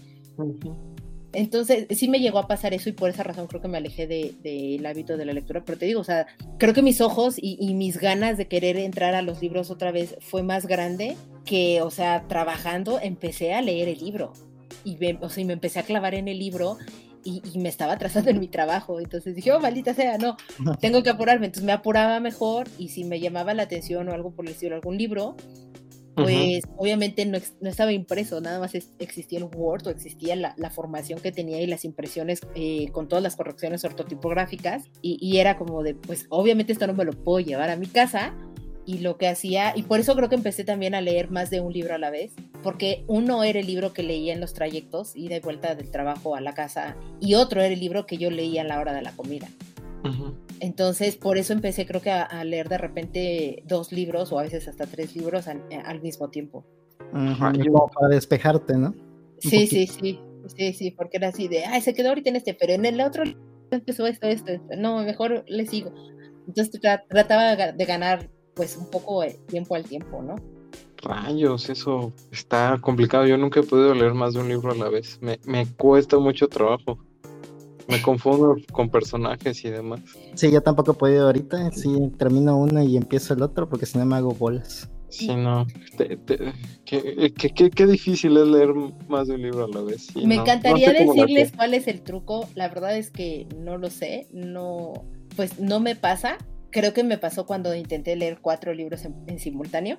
Entonces, sí me llegó a pasar eso y por esa razón creo que me alejé del de, hábito de la lectura. Pero te digo, o sea, creo que mis ojos y, y, mis ganas de querer entrar a los libros otra vez fue más grande que, o sea, trabajando empecé a leer el libro y me, o sea, me empecé a clavar en el libro y, me estaba atrasando en mi trabajo. Entonces dije, oh, maldita sea, no, tengo que apurarme. Entonces me apuraba mejor y si me llamaba la atención o algo por el estilo, algún libro, pues obviamente no, no, estaba impreso, nada más existía el Word o existía la, la formación que tenía y las impresiones eh, con todas las correcciones ortotipográficas y, y, era como de, pues obviamente esto no me lo puedo llevar a mi casa, y lo que hacía, y por eso creo que empecé también a leer más de un libro a la vez, porque uno era el libro que leía en los trayectos y de vuelta del trabajo a la casa, y otro era el libro que yo leía a la hora de la comida. Entonces, por eso empecé creo que a, leer de repente dos libros o a veces hasta tres libros al, mismo tiempo. para despejarte, ¿no? sí, sí, sí, sí, sí, porque era así de, ay, se quedó ahorita en este, pero en el otro empezó esto, esto, esto. No, mejor le sigo. Entonces trataba de ganar pues un poco de tiempo al tiempo, ¿no? Rayos, eso está complicado. Yo nunca he podido leer más de un libro a la vez. Me, me cuesta mucho trabajo. Me confundo con personajes y demás. Sí, yo tampoco he podido ahorita. Sí, termino uno y empiezo el otro porque si no me hago bolas. Sí, no. qué, difícil es leer más de un libro a la vez. me encantaría decirles cuál es el truco. La verdad es que no lo sé. No, pues no me pasa creo que me pasó cuando intenté leer cuatro libros en, simultáneo.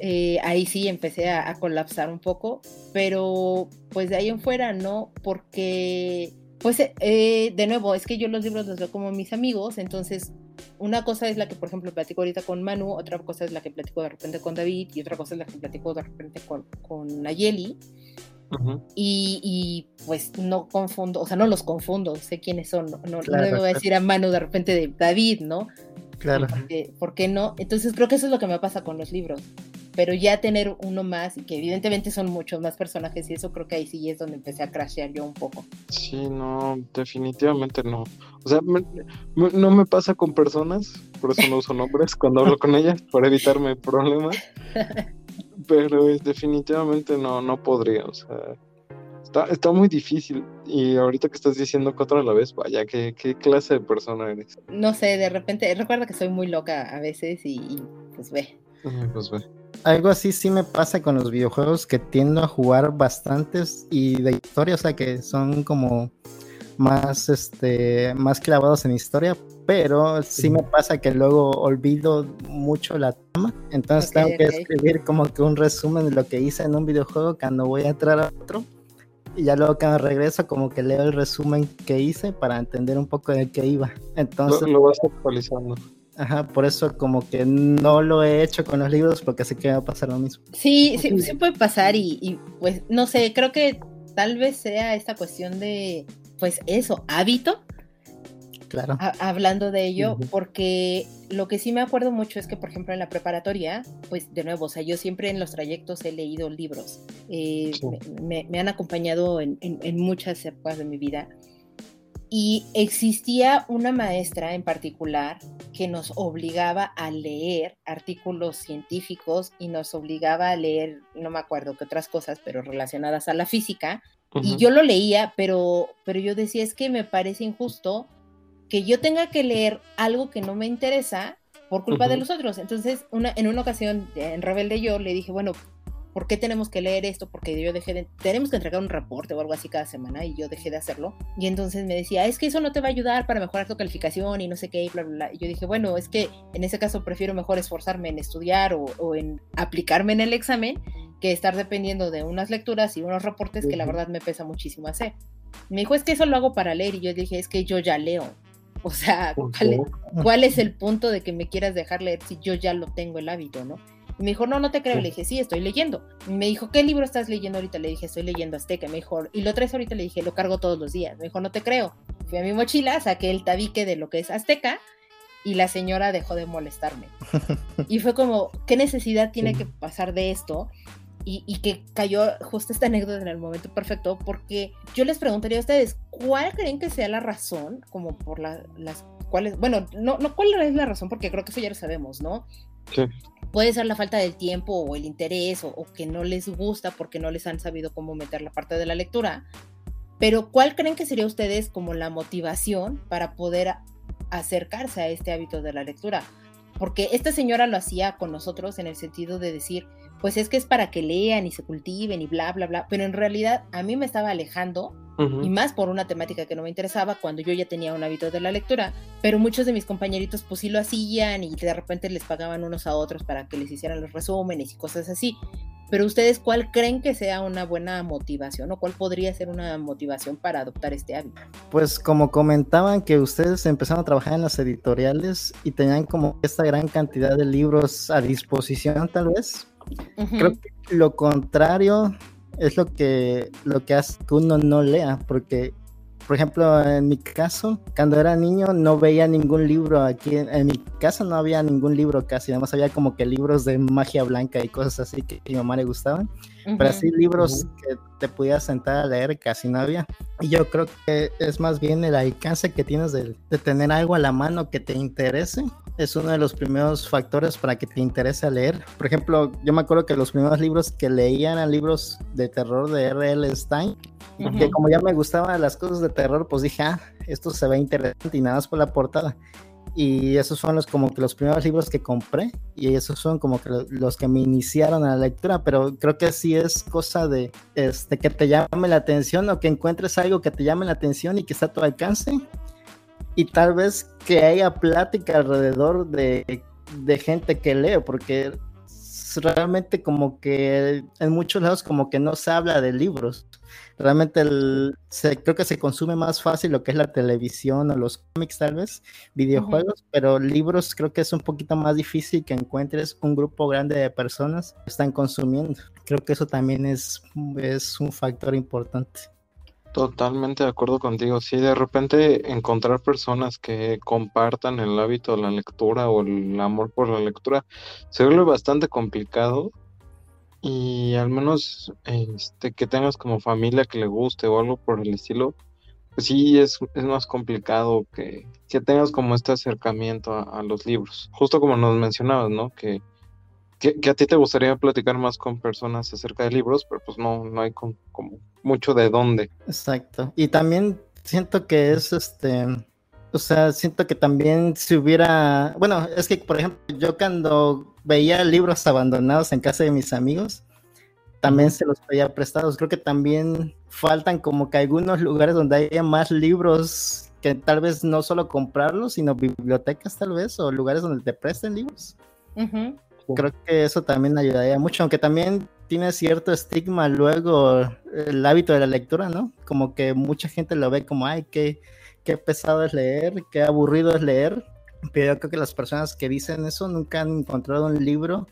Eh, ahí sí empecé a, colapsar un poco, pero pues de ahí en fuera no, porque pues eh, de nuevo, es que yo los libros los veo como mis amigos, entonces una cosa es la que por ejemplo platico ahorita con Manu, otra cosa es la que platico de repente con David y otra cosa es la que platico de repente con, con Nayeli. y, pues no confundo, o sea, no los confundo, sé quiénes son, no, no, le voy a decir a Manu de repente de David, ¿no? Claro. ¿Por qué, no? Entonces creo que eso es lo que me pasa con los libros. Pero ya tener uno más, y que evidentemente son muchos más personajes, y eso creo que ahí sí es donde empecé a crashear yo un poco. Sí, no, definitivamente no. O sea, no me pasa con personas, por eso no uso nombres cuando hablo con ellas, para evitarme problemas. Pero definitivamente no, no podría, o sea Está, muy difícil. Y ahorita que estás diciendo cuatro a la vez, vaya, ¿qué, clase de persona eres? No sé, de repente, recuerda que soy muy loca a veces y, pues ve. Pues ve. Algo así sí me pasa con los videojuegos que tiendo a jugar bastantes y de historia, o sea que son como más este más clavados en historia, pero sí me pasa que luego olvido mucho la trama, entonces tengo que escribir como que un resumen de lo que hice en un videojuego cuando voy a entrar a otro y ya luego cuando regreso como que leo el resumen que hice para entender un poco de qué iba. Entonces lo, vas actualizando. Ajá, por eso como que no lo he hecho con los libros porque sé que va a pasar lo mismo. Sí, sí, sí puede pasar y, y pues no sé, creo que tal vez sea esta cuestión de, pues eso, hábito Claro. hablando de ello, porque lo que sí me acuerdo mucho es que, por ejemplo, en la preparatoria, pues de nuevo, o sea, yo siempre en los trayectos he leído libros. Eh, me, han acompañado en, muchas épocas de mi vida. Y existía una maestra en particular que nos obligaba a leer artículos científicos y nos obligaba a leer, no me acuerdo qué otras cosas, pero relacionadas a la física. Y yo lo leía, pero, pero yo decía, es que me parece injusto que yo tenga que leer algo que no me interesa por culpa de los otros. Entonces, una, en una ocasión, en Rebelde yo le dije, bueno, ¿por qué tenemos que leer esto? Porque yo dejé de, tenemos que entregar un reporte o algo así cada semana y yo dejé de hacerlo. Y entonces me decía, es que eso no te va a ayudar para mejorar tu calificación y no sé qué, y bla, bla, bla. Y yo dije, bueno, es que en ese caso prefiero mejor esforzarme en estudiar o, o en aplicarme en el examen que estar dependiendo de unas lecturas y unos reportes que la verdad me pesa muchísimo hacer. Me dijo, es que eso lo hago para leer y yo dije, es que yo ya leo. O sea, ¿cuál es, el punto de que me quieras dejar leer si yo ya lo tengo el hábito, no? Y me dijo, no, no te creo. Le dije, sí, estoy leyendo. Y me dijo, ¿qué libro estás leyendo ahorita? Le dije, estoy leyendo Azteca. Me dijo, ¿y lo traes ahorita? Le dije, lo cargo todos los días. Me dijo, no te creo. Fui a mi mochila, saqué el tabique de lo que es Azteca y la señora dejó de molestarme. Y fue como, ¿qué necesidad tiene que pasar de esto? Y, que cayó justo esta anécdota en el momento perfecto, porque yo les preguntaría a ustedes, ¿cuál creen que sea la razón, como por las cuales, bueno, no, no cuál es la razón, porque creo que eso ya lo sabemos, ¿no? Sí. Puede ser la falta del tiempo o el interés o, o, que no les gusta porque no les han sabido cómo meter la parte de la lectura, pero ¿cuál creen que sería ustedes como la motivación para poder acercarse a este hábito de la lectura? Porque esta señora lo hacía con nosotros en el sentido de decir, pues es que es para que lean y se cultiven y bla, bla, bla, pero en realidad a mí me estaba alejando y más por una temática que no me interesaba cuando yo ya tenía un hábito de la lectura, pero muchos de mis compañeritos pues sí lo hacían y de repente les pagaban unos a otros para que les hicieran los resúmenes y cosas así. Pero ustedes, ¿cuál creen que sea una buena motivación o cuál podría ser una motivación para adoptar este hábito? Pues como comentaban que ustedes empezaron a trabajar en las editoriales y tenían como esta gran cantidad de libros a disposición tal vez. Creo que lo contrario es lo que, lo que hace que uno no lea, porque por ejemplo, en mi caso, cuando era niño no veía ningún libro aquí. En, mi casa no había ningún libro casi. Además había como que libros de magia blanca y cosas así que a mi mamá le gustaban. Pero así libros que te pudieras sentar a leer casi no había. Y yo creo que es más bien el alcance que tienes de, de tener algo a la mano que te interese es uno de los primeros factores para que te interese leer. Por ejemplo, yo me acuerdo que los primeros libros que leía eran libros de terror de R.L. Stein, que como ya me gustaban las cosas de terror, pues dije, ah, esto se ve interesante y nada más por la portada. Y esos fueron los, como que los primeros libros que compré y esos son como que los que me iniciaron a la lectura, pero creo que sí es cosa de este, que te llame la atención o que encuentres algo que te llame la atención y que está a tu alcance y tal vez que haya plática alrededor de, gente que lee, porque realmente como que en muchos lados como que no se habla de libros. Realmente creo que se consume más fácil lo que es la televisión o los cómics tal vez, videojuegos, pero libros creo que es un poquito más difícil que encuentres un grupo grande de personas que están consumiendo. Creo que eso también es, es un factor importante. Totalmente de acuerdo contigo. Sí, de repente encontrar personas que compartan el hábito de la lectura o el amor por la lectura se vuelve bastante complicado y al menos este, que tengas como familia que le guste o algo por el estilo, pues sí es, más complicado que, que tengas como este acercamiento a, a, los libros. Justo como nos mencionabas, ¿no? Que que, a ti te gustaría platicar más con personas acerca de libros, pero pues no, no hay como mucho de dónde. Exacto. Y también siento que es este, o sea, siento que también si hubiera, bueno, es que por ejemplo, yo cuando veía libros abandonados en casa de mis amigos, también se los veía prestados. Creo que también faltan como que algunos lugares donde haya más libros que tal vez no solo comprarlos, sino bibliotecas tal vez, o lugares donde te presten libros creo que eso también ayudaría mucho, aunque también tiene cierto estigma luego el hábito de la lectura, ¿no? Como que mucha gente lo ve como, ay, qué, qué pesado es leer, qué aburrido es leer, pero yo creo que las personas que dicen eso nunca han encontrado un libro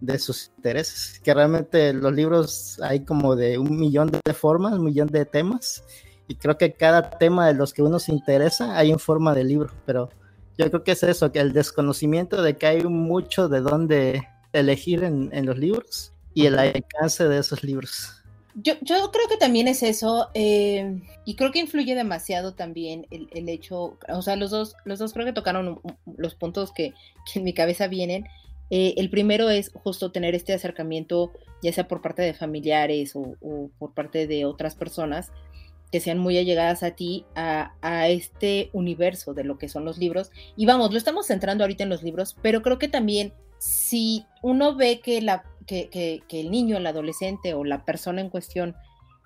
de sus intereses, que realmente los libros hay como de un millón de formas, un millón de temas, y creo que cada tema de los que uno se interesa hay en forma de libro, pero yo creo que es eso, que el desconocimiento de que hay mucho de dónde elegir en, los libros y el alcance de esos libros. Yo, yo creo que también es eso, eh, y creo que influye demasiado también el, el, hecho, o sea, los dos, los dos creo que tocaron los puntos que, en mi cabeza vienen. Eh, el primero es justo tener este acercamiento, ya sea por parte de familiares o, o por parte de otras personas, que sean muy allegadas a ti, a, este universo de lo que son los libros. Y vamos, lo estamos centrando ahorita en los libros, pero creo que también si uno ve que, la, que, el niño, el adolescente o la persona en cuestión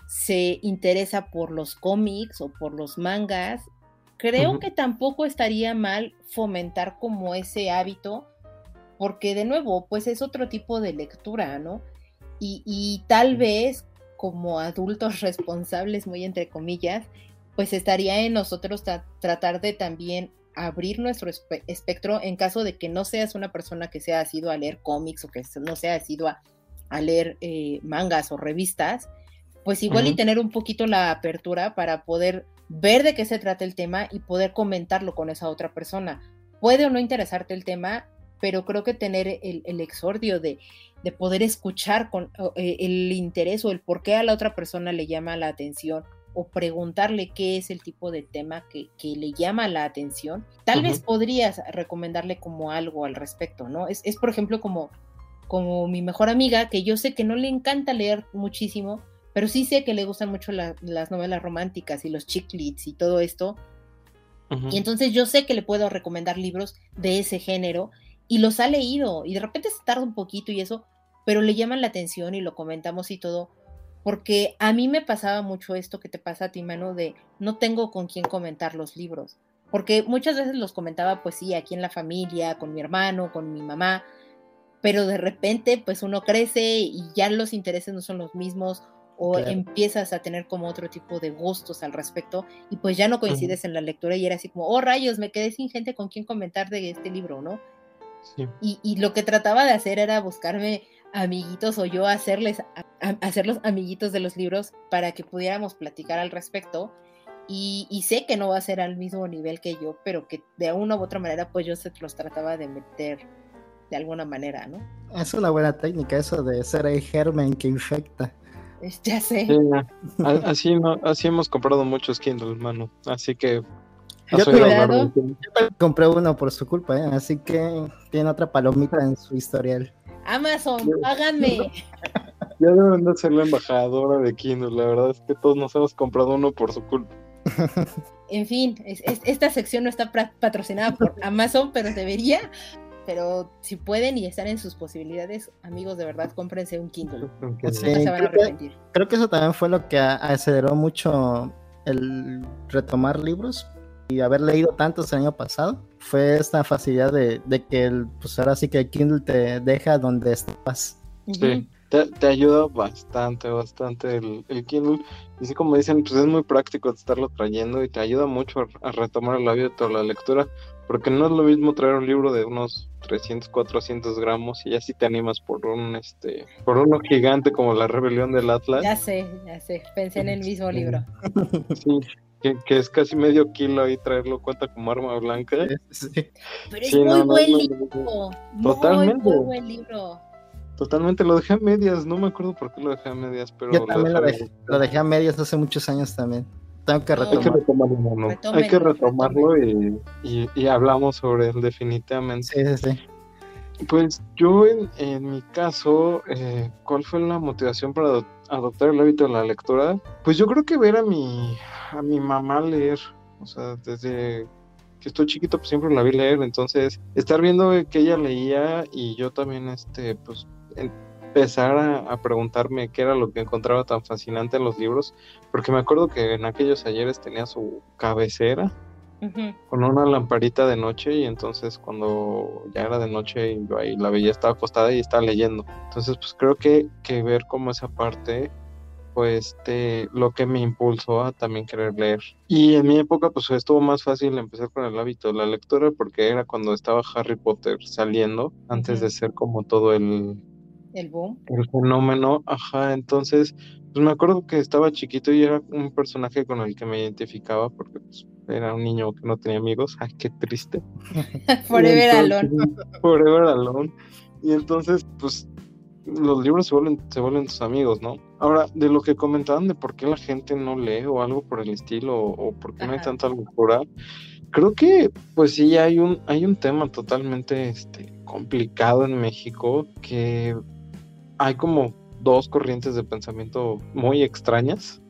se interesa por los cómics o por los mangas, creo que tampoco estaría mal fomentar como ese hábito, porque de nuevo, pues es otro tipo de lectura, ¿no? Y, y tal vez como adultos responsables, muy entre comillas, pues estaría en nosotros tratar de también abrir nuestro espectro en caso de que no seas una persona que sea sido a leer cómics o que no sea sido a, leer eh, mangas o revistas, pues igual y tener un poquito la apertura para poder ver de qué se trata el tema y poder comentarlo con esa otra persona. puede o no interesarte el tema, pero creo que tener el, exordio de, poder escuchar con eh, el interés o el por qué a la otra persona le llama la atención o preguntarle qué es el tipo de tema que, le llama la atención, tal vez podrías recomendarle como algo al respecto, ¿no? Es, por ejemplo, como, como mi mejor amiga, que yo sé que no le encanta leer muchísimo, pero sí sé que le gustan mucho las novelas románticas y los chick y todo esto. Y entonces yo sé que le puedo recomendar libros de ese género y los ha leído y de repente se tarda un poquito y eso, pero le llaman la atención y lo comentamos y todo porque a mí me pasaba mucho esto que te pasa a ti, mano, de no tengo con quién comentar los libros, porque muchas veces los comentaba, pues sí, aquí en la familia, con mi hermano, con mi mamá, pero de repente, pues uno crece y ya los intereses no son los mismos o empiezas a tener como otro tipo de gustos al respecto y pues ya no coincides en la lectura y era así como, oh rayos, me quedé sin gente con quien comentar de este libro, ¿no? Sí. Y, y, lo que trataba de hacer era buscarme amiguitos o yo hacerles hacerlos amiguitos de los libros para que pudiéramos platicar al respecto y, sé que no va a ser al mismo nivel que yo, pero que de una u otra manera pues yo se los trataba de meter de alguna manera, ¿no? Es una buena técnica eso de ser el germen que infecta. Ya sé. así, así hemos comprado muchos Kindle, hermano. Así que yo, compré uno por su culpa, ¿eh? así que tiene otra palomita en su historial. Amazon, páganme. Ya deben de ser la embajadora de Kindle, la verdad es que todos nos hemos comprado uno por su culpa. En fin, esta sección no está patrocinada por Amazon, pero debería. Pero si pueden y están en sus posibilidades, amigos, de verdad, cómprense un Kindle. se van a arrepentir. creo que eso también fue lo que aceleró mucho el retomar libros y haber leído tantos el año pasado fue esta facilidad de, que el, pues ahora sí que el Kindle te deja donde estás. Sí, te, ayuda bastante, bastante el, el, Kindle. Y así como dicen, pues es muy práctico estarlo trayendo y te ayuda mucho a, retomar el hábito de la lectura, porque no es lo mismo traer un libro de unos 300, 400 gramos y ya si te animas por un, este, por uno gigante como La Rebelión del Atlas. Ya sé, ya sé, pensé en el mismo libro. Sí, que, es casi medio kilo y traerlo cuenta como arma blanca. Pero es muy buen libro. Totalmente. Muy, buen libro. Totalmente, lo dejé a medias, no me acuerdo por qué lo dejé a medias, pero... Yo también lo dejé, lo dejé, a medias hace muchos años también. Tengo que retomarlo. Hay que retomarlo, y, y, hablamos sobre él definitivamente. Sí, sí, sí. Pues yo en, en mi caso, eh, ¿cuál fue la motivación para adoptar el hábito de la lectura? Pues yo creo que ver a mi, a mi mamá leer, o sea, desde que estoy chiquito pues siempre la vi leer, entonces estar viendo que ella leía y yo también, este, pues empezar a, preguntarme qué era lo que encontraba tan fascinante en los libros, porque me acuerdo que en aquellos ayeres tenía su cabecera con una lamparita de noche y entonces cuando ya era de noche y yo ahí la veía estaba acostada y estaba leyendo. Entonces pues creo que, que ver como esa parte pues este, lo que me impulsó a también querer leer. Y en mi época pues estuvo más fácil empezar con el hábito de la lectura porque era cuando estaba Harry Potter saliendo, antes de ser como todo el... El boom. El fenómeno, ajá, entonces pues me acuerdo que estaba chiquito y era un personaje con el que me identificaba porque pues, era un niño que no tenía amigos. Ay, qué triste. Forever alone. Forever alone. Y entonces, pues, los libros se vuelven, se vuelven tus amigos, ¿no? Ahora, de lo que comentaban de por qué la gente no lee o algo por el estilo, o, por qué no hay tanta locura, creo que, pues sí, hay un, hay un tema totalmente este, complicado en México que hay como dos corrientes de pensamiento muy extrañas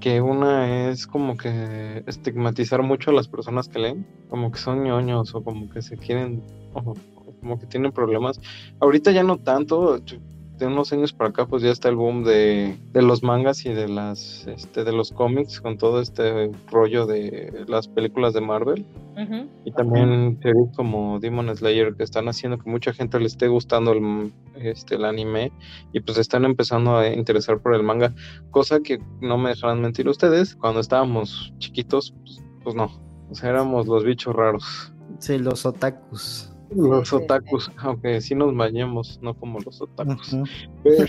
que una es como que estigmatizar mucho a las personas que leen, como que son ñoños o como que se quieren, o, como que tienen problemas. Ahorita ya no tanto, de unos años para acá pues ya está el boom de, los mangas y de las este, de los cómics con todo este rollo de las películas de Marvel. Y también series como Demon Slayer que están haciendo que mucha gente le esté gustando el, este, el anime y pues están empezando a interesar por el manga cosa que no me dejarán mentir ustedes. Cuando estábamos chiquitos pues, pues no. O sea éramos los bichos raros. Sí los otakus Los otakus, aunque sí nos bañemos, no como los otakus. Pero,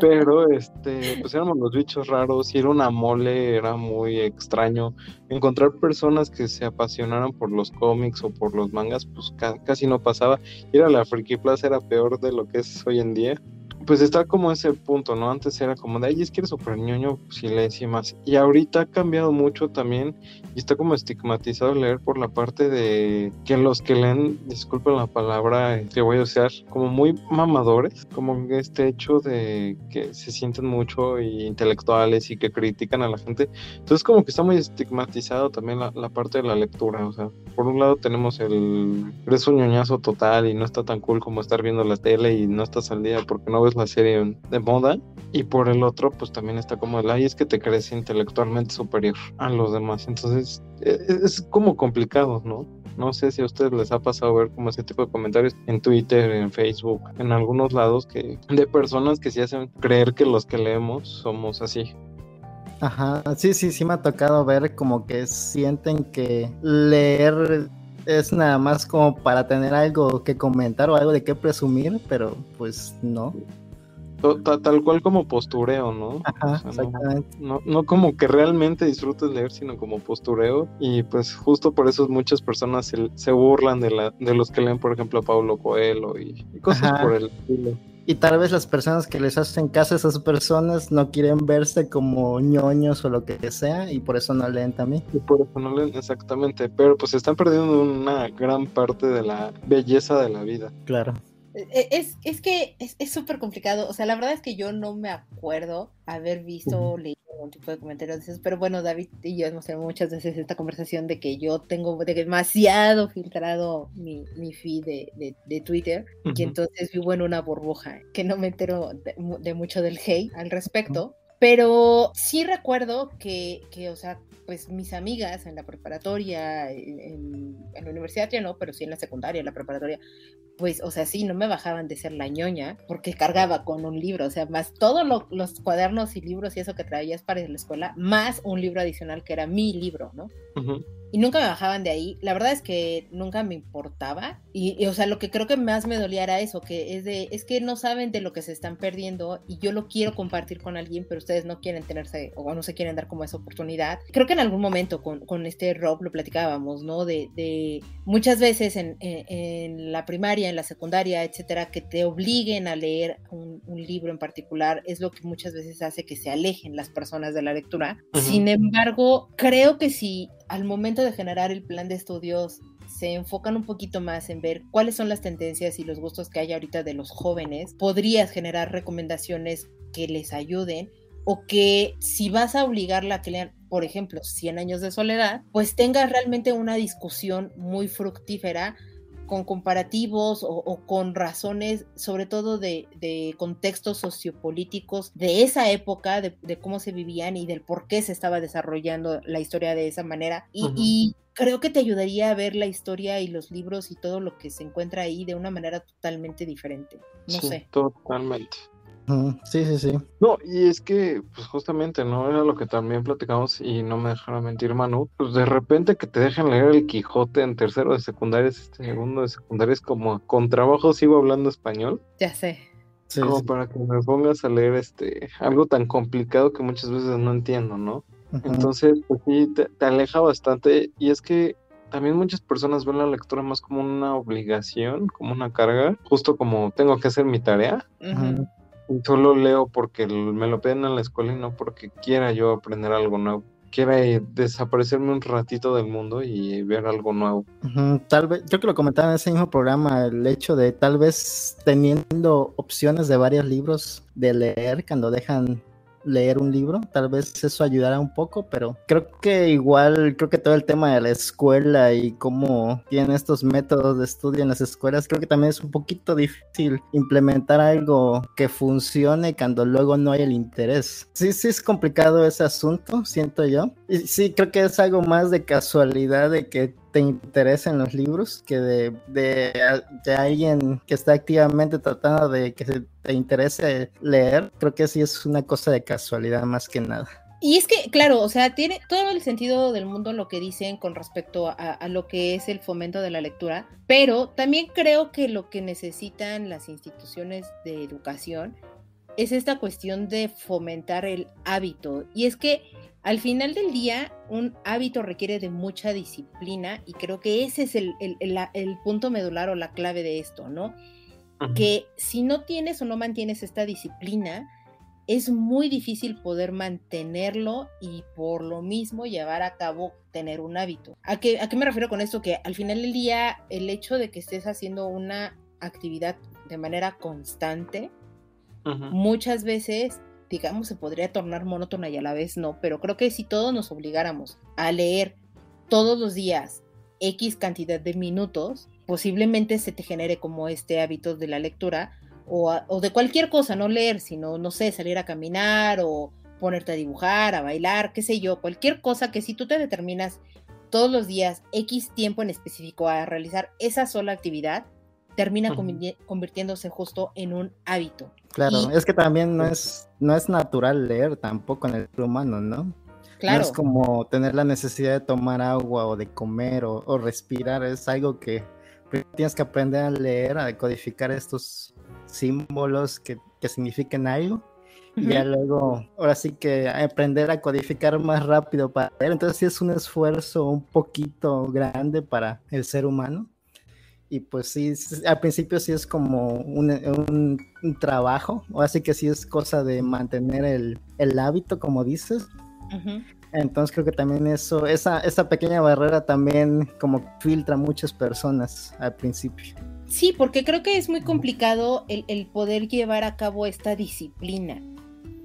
pero, este, pues éramos los bichos raros y era una mole, era muy extraño. Encontrar personas que se apasionaran por los cómics o por los mangas, pues casi no pasaba. Ir a la Friki Plaza era peor de lo que es hoy en día pues está como ese punto, ¿no? Antes era como de, ay, es que eres súper ñoño, si lees y más. Y ahorita ha cambiado mucho también y está como estigmatizado leer por la parte de que los que leen, disculpen la palabra que voy a usar, como muy mamadores, como este hecho de que se sienten mucho y intelectuales y que critican a la gente. Entonces como que está muy estigmatizado también la, la parte de la lectura, o sea, por un lado tenemos el, eres un ñoñazo total y no está tan cool como estar viendo la tele y no estás al día porque no ves la serie de moda. Y por el otro, pues también está como el, ay, es que te crees intelectualmente superior a los demás. Entonces, e, e, es, como complicado, ¿no? No sé si a ustedes les ha pasado ver como ese tipo de comentarios en Twitter, en Facebook, en algunos lados que de personas que se hacen creer que los que leemos somos así. Ajá, sí, sí, sí me ha tocado ver como que sienten que leer es nada más como para tener algo que comentar o algo de qué presumir, pero pues no. Tal, cual como postureo, ¿no? Ajá, exactamente. No, no, como que realmente disfrutes leer, sino como postureo. Y pues justo por eso muchas personas se, burlan de, la, de los que leen, por ejemplo, a Paulo Coelho y, cosas por el estilo. Y tal vez las personas que les hacen caso a esas personas no quieren verse como ñoños o lo que sea y por eso no leen también. Y por eso no leen exactamente, pero pues están perdiendo una gran parte de la belleza de la vida. Claro. E, es, que es súper complicado. O sea, la verdad es que yo no me acuerdo haber visto, leído algún tipo de comentarios de esos, pero bueno, David y yo hemos tenido muchas veces esta conversación de que yo tengo demasiado filtrado mi, mi feed de, Twitter y entonces vivo en una burbuja que no me entero de, mucho del hate al respecto. Pero sí recuerdo que, que, o sea, pues mis amigas en la preparatoria, en, la universidad ya no, pero sí en la secundaria, en la preparatoria, pues, o sea, sí, no me bajaban de ser la ñoña, porque cargaba con un libro, o sea, más todos los cuadernos y libros y eso que traías para la escuela, más un libro adicional que era mi libro, ¿no? Y nunca me bajaban de ahí. La verdad es que nunca me importaba. Y, o sea, lo que creo que más me dolía era eso, que es de, es que no saben de lo que se están perdiendo y yo lo quiero compartir con alguien, pero ustedes no quieren tenerse o no se quieren dar como esa oportunidad. Creo que en algún momento con, con este Rob lo platicábamos, ¿no? De, de muchas veces en, en, la primaria, en la secundaria, etcétera, que te obliguen a leer un, un, libro en particular es lo que muchas veces hace que se alejen las personas de la lectura. Sin embargo, creo que si al momento de generar el plan de estudios se enfocan un poquito más en ver cuáles son las tendencias y los gustos que hay ahorita de los jóvenes, podrías generar recomendaciones que les ayuden o que si vas a obligarla a que lean, por ejemplo, 100 años de soledad, pues tengas realmente una discusión muy fructífera con comparativos o, con razones, sobre todo de, contextos sociopolíticos de esa época, de, cómo se vivían y del por qué se estaba desarrollando la historia de esa manera. Y, creo que te ayudaría a ver la historia y los libros y todo lo que se encuentra ahí de una manera totalmente diferente. No sé. Totalmente. Sí, sí, sí. No, y es que, pues justamente, ¿no? Era lo que también platicamos y no me dejaron mentir, Manu. Pues de repente que te dejen leer el Quijote en tercero de secundaria, este segundo de secundaria, es como con trabajo sigo hablando español. Ya sé. como para que me pongas a leer este algo tan complicado que muchas veces no entiendo, ¿no? Entonces, pues sí, te, aleja bastante. Y es que también muchas personas ven la lectura más como una obligación, como una carga, justo como tengo que hacer mi tarea solo leo porque me lo piden en la escuela y no porque quiera yo aprender algo nuevo. Quiera eh, desaparecerme un ratito del mundo y ver algo nuevo. Tal vez, yo que lo comentaba en ese mismo programa, el hecho de tal vez teniendo opciones de varios libros de leer cuando dejan leer un libro, tal vez eso ayudará un poco, pero creo que igual, creo que todo el tema de la escuela y cómo tienen estos métodos de estudio en las escuelas, creo que también es un poquito difícil implementar algo que funcione cuando luego no hay el interés. Sí, sí es complicado ese asunto, siento yo. Y sí, creo que es algo más de casualidad de que te interesen los libros que de, de, alguien que está activamente tratando de que te interese leer. Creo que sí es una cosa de casualidad más que nada. Y es que, claro, o sea, tiene todo el sentido del mundo lo que dicen con respecto a, lo que es el fomento de la lectura, pero también creo que lo que necesitan las instituciones de educación es esta cuestión de fomentar el hábito. Y es que al final del día, un hábito requiere de mucha disciplina y creo que ese es el, punto medular o la clave de esto, ¿no? Que si no tienes o no mantienes esta disciplina, es muy difícil poder mantenerlo y por lo mismo llevar a cabo tener un hábito. ¿A qué, ¿A qué me refiero con esto? Que al final del día, el hecho de que estés haciendo una actividad de manera constante, muchas veces digamos, se podría tornar monótona y a la vez no, pero creo que si todos nos obligáramos a leer todos los días X cantidad de minutos, posiblemente se te genere como este hábito de la lectura o, de cualquier cosa, no leer, sino, no sé, salir a caminar o ponerte a dibujar, a bailar, qué sé yo, cualquier cosa que si tú te determinas todos los días X tiempo en específico a realizar esa sola actividad, termina convirtiéndose justo en un hábito. Claro, es que también no es, no es natural leer tampoco en el ser humano, ¿no? Claro. No es como tener la necesidad de tomar agua o de comer o, respirar, es algo que tienes que aprender a leer, a decodificar estos símbolos que, que signifiquen algo. Y ya luego, ahora sí que aprender a codificar más rápido para leer. Entonces sí es un esfuerzo un poquito grande para el ser humano y pues sí, al principio sí es como un, trabajo, o así que sí es cosa de mantener el, hábito, como dices. Entonces creo que también eso, esa, esa pequeña barrera también como filtra a muchas personas al principio. Sí, porque creo que es muy complicado el, poder llevar a cabo esta disciplina.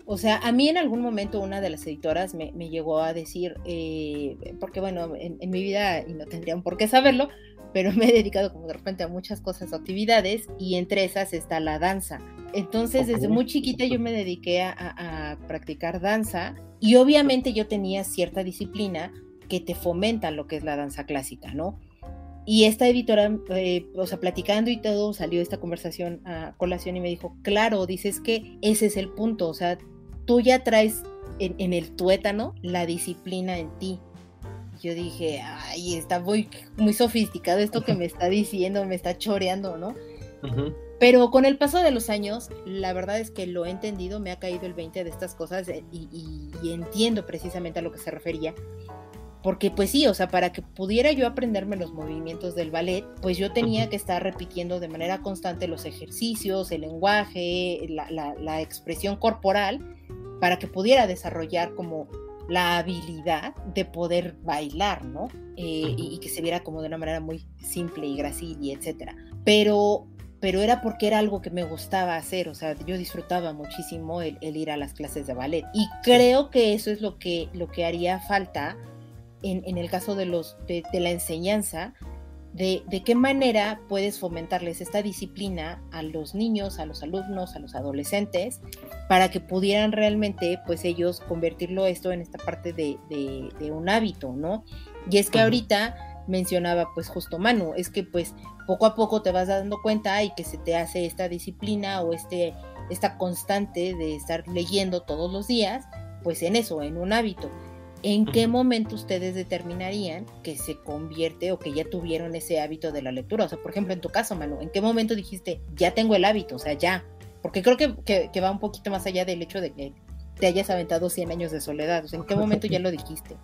O sea, a mí en algún momento una de las editoras me, llegó a decir, eh, porque bueno, en, en, mi vida, y no tendrían por qué saberlo, pero me he dedicado como de repente a muchas cosas o actividades y entre esas está la danza. Entonces, desde muy chiquita yo me dediqué a, practicar danza y obviamente yo tenía cierta disciplina que te fomenta lo que es la danza clásica, ¿no? Y esta editora, eh, o sea, platicando y todo, salió esta conversación a colación y me dijo, claro, dices que ese es el punto, o sea, tú ya traes en, en el tuétano la disciplina en ti yo dije, ay, está muy, muy sofisticado esto que me está diciendo, me está choreando, ¿no? Pero con el paso de los años, la verdad es que lo he entendido, me ha caído el 20 de estas cosas eh, y, entiendo precisamente a lo que se refería. Porque pues sí, o sea, para que pudiera yo aprenderme los movimientos del ballet, pues yo tenía que estar repitiendo de manera constante los ejercicios, el lenguaje, la, la expresión corporal, para que pudiera desarrollar como la habilidad de poder bailar, ¿no? Eh, y, que se viera como de una manera muy simple y gracil y etcétera. Pero, pero era porque era algo que me gustaba hacer, o sea, yo disfrutaba muchísimo el, ir a las clases de ballet. Y creo que eso es lo que, lo que haría falta en, el caso de, los, de la enseñanza, de, qué manera puedes fomentarles esta disciplina a los niños, a los alumnos, a los adolescentes, para que pudieran realmente, pues ellos convertirlo esto en esta parte de, un hábito, ¿no? Y es que ahorita mencionaba pues justo Manu, es que pues poco a poco te vas dando cuenta y que se te hace esta disciplina o este, esta constante de estar leyendo todos los días, pues en eso, en un hábito. ¿En qué momento ustedes determinarían que se convierte o que ya tuvieron ese hábito de la lectura? O sea, por ejemplo, en tu caso, Manu, ¿en qué momento dijiste, ya tengo el hábito? O sea, ya. Porque creo que, va un poquito más allá del hecho de que te hayas aventado 100 años de soledad. O sea, ¿en qué momento ya lo dijiste?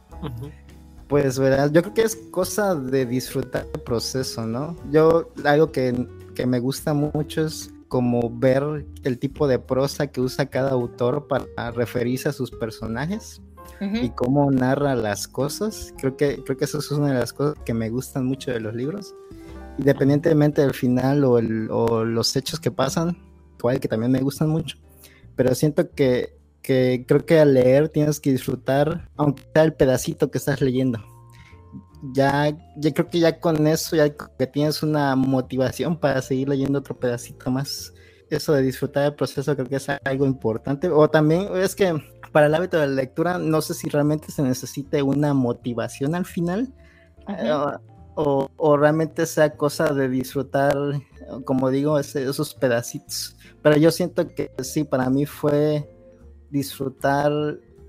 Pues, verdad, yo creo que es cosa de disfrutar el proceso, ¿no? Yo, algo que, que me gusta mucho es como ver el tipo de prosa que usa cada autor para referirse a sus personajes y cómo narra las cosas. Creo que, creo que eso es una de las cosas que me gustan mucho de los libros. Independientemente del final o, los hechos que pasan, cual que también me gustan mucho. Pero siento que, que creo que al leer tienes que disfrutar, aunque sea el pedacito que estás leyendo. Ya, ya creo que ya con eso ya que tienes una motivación para seguir leyendo otro pedacito más. Eso de disfrutar el proceso creo que es algo importante. O también es que para el hábito de la lectura, no sé si realmente se necesite una motivación al final eh, o, realmente sea cosa de disfrutar, como digo, esos pedacitos. Pero yo siento que sí, para mí fue disfrutar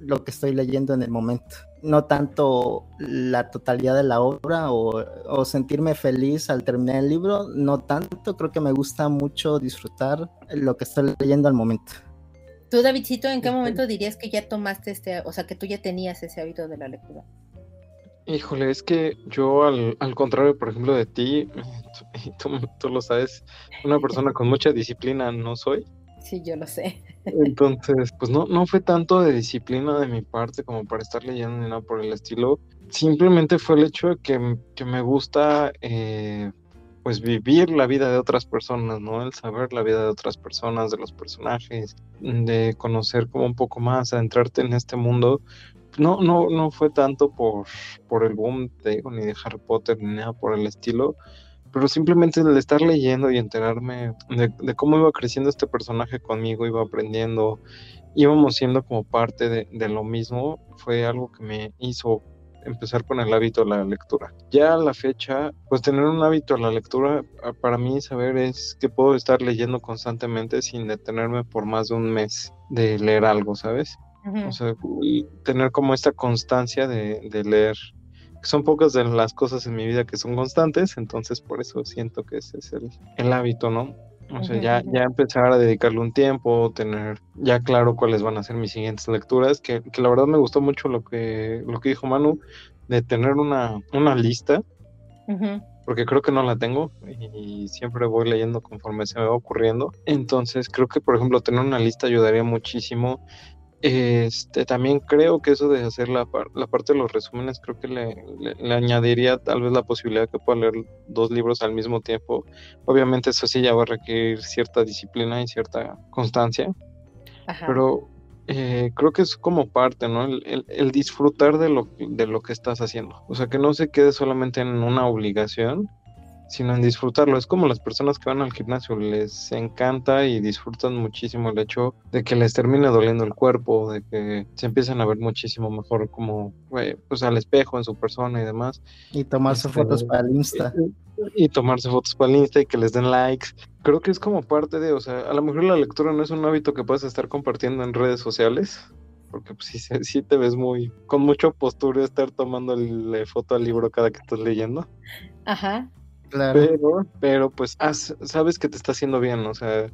lo que estoy leyendo en el momento. No tanto la totalidad de la obra o, sentirme feliz al terminar el libro, no tanto, creo que me gusta mucho disfrutar lo que estoy leyendo al momento. Tú, Davidcito, ¿en qué momento dirías que ya tomaste este, o sea, que tú ya tenías ese hábito de la lectura? Híjole, es que yo al, al contrario, por ejemplo, de ti, tú, lo sabes, una persona con mucha disciplina no soy. Sí, yo lo sé. Entonces, pues no, no fue tanto de disciplina de mi parte como para estar leyendo ni nada por el estilo. Simplemente fue el hecho de que, que me gusta eh, pues vivir la vida de otras personas, ¿no? El saber la vida de otras personas, de los personajes, de conocer como un poco más, adentrarte en este mundo no, no, no fue tanto por, por el boom, de, ni de Harry Potter, ni nada por el estilo, pero simplemente el estar leyendo y enterarme de, cómo iba creciendo este personaje conmigo, iba aprendiendo, íbamos siendo como parte de, de, lo mismo, fue algo que me hizo empezar con el hábito de la lectura. Ya a la fecha, pues tener un hábito de la lectura, para mí saber es que puedo estar leyendo constantemente sin detenerme por más de un mes de leer algo, ¿sabes? O sea, tener como esta constancia de, leer. Son pocas de las cosas en mi vida que son constantes, entonces por eso siento que ese es el, hábito, ¿no? O sea, ya, ya empezar a dedicarle un tiempo, tener ya claro cuáles van a ser mis siguientes lecturas, que, la verdad me gustó mucho lo que, lo que dijo Manu, de tener una, una lista, porque creo que no la tengo y siempre voy leyendo conforme se me va ocurriendo. Entonces creo que, por ejemplo, tener una lista ayudaría muchísimo este, también creo que eso de hacer la, la parte de los resúmenes, creo que le, añadiría tal vez la posibilidad que pueda leer dos libros al mismo tiempo. Obviamente eso sí ya va a requerir cierta disciplina y cierta constancia, pero eh, creo que es como parte, ¿no? El, el, disfrutar de lo, de lo que estás haciendo. O sea, que no se quede solamente en una obligación, sino en disfrutarlo. Es como las personas que van al gimnasio, les encanta y disfrutan muchísimo el hecho de que les termine doliendo el cuerpo, de que se empiezan a ver muchísimo mejor como pues al espejo en su persona y demás. Y tomarse este, fotos para el Insta. Y, tomarse fotos para el Insta y que les den likes. Creo que es como parte de, o sea, a lo mejor la lectura no es un hábito que puedas estar compartiendo en redes sociales, porque pues sí, te ves muy, con mucho postura estar tomando la foto al libro cada que estás leyendo. Ajá. Pero, pero pues sabes que te está haciendo bien, o sea,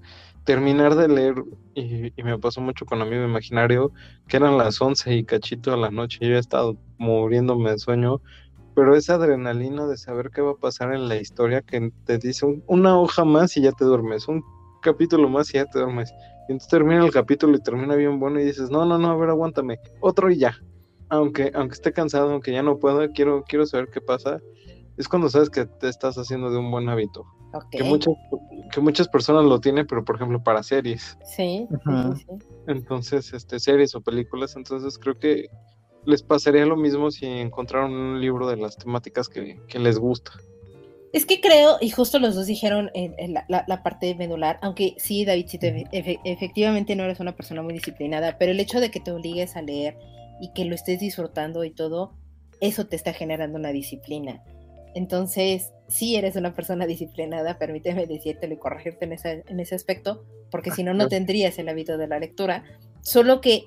terminar de leer, y, me pasó mucho con Amigo Imaginario, que eran las 11 y cachito de la noche, yo he estado muriéndome de sueño, pero esa adrenalina de saber qué va a pasar en la historia que te dice una hoja más y ya te duermes, un capítulo más y ya te duermes. Y entonces termina el capítulo y termina bien bueno y dices, no, no, no, a ver, aguántame, otro y ya. Aunque, aunque esté cansado, aunque ya no pueda, quiero, quiero saber qué pasa es cuando sabes que te estás haciendo de un buen hábito. Que, muchas, que muchas personas lo tienen, pero por ejemplo para series. Sí, Entonces, este, series o películas, entonces creo que les pasaría lo mismo si encontraron un libro de las temáticas que, les gusta. Es que creo, y justo los dos dijeron en, la, parte medular, aunque sí, David, sí efectivamente no eres una persona muy disciplinada, pero el hecho de que te obligues a leer y que lo estés disfrutando y todo, eso te está generando una disciplina. Entonces, si eres una persona disciplinada, permíteme decírtelo y corregirte en, en ese aspecto, porque si no, no tendrías el hábito de la lectura. Solo que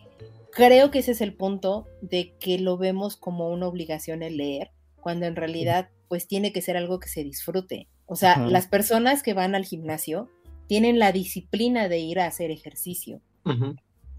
creo que ese es el punto de que lo vemos como una obligación el leer, cuando en realidad, pues tiene que ser algo que se disfrute. O sea, las personas que van al gimnasio tienen la disciplina de ir a hacer ejercicio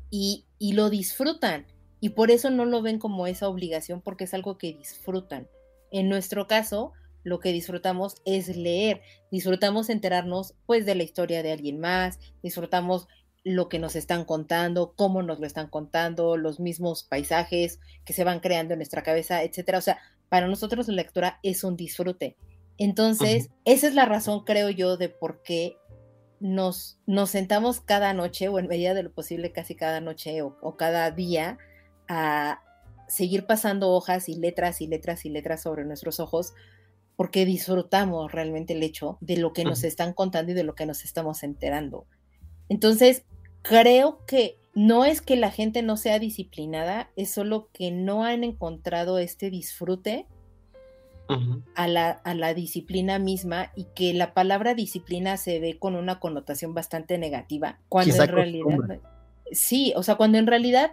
y, y lo disfrutan. Y por eso no lo ven como esa obligación, porque es algo que disfrutan. En nuestro caso, lo que disfrutamos es leer, disfrutamos enterarnos pues de la historia de alguien más, disfrutamos lo que nos están contando, cómo nos lo están contando, los mismos paisajes que se van creando en nuestra cabeza, etcétera. O sea, para nosotros la lectura es un disfrute. Entonces, esa es la razón, creo yo, de por qué nos, nos sentamos cada noche, o en medida de lo posible casi cada noche o cada día, a, seguir pasando hojas y letras y letras y letras sobre nuestros ojos porque disfrutamos realmente el hecho de lo que nos están contando y de lo que nos estamos enterando. Entonces, creo que no es que la gente no sea disciplinada, es solo que no han encontrado este disfrute a, la, a, la, disciplina misma y que la palabra disciplina se ve con una connotación bastante negativa, cuando en realidad... Sí, o sea, cuando en realidad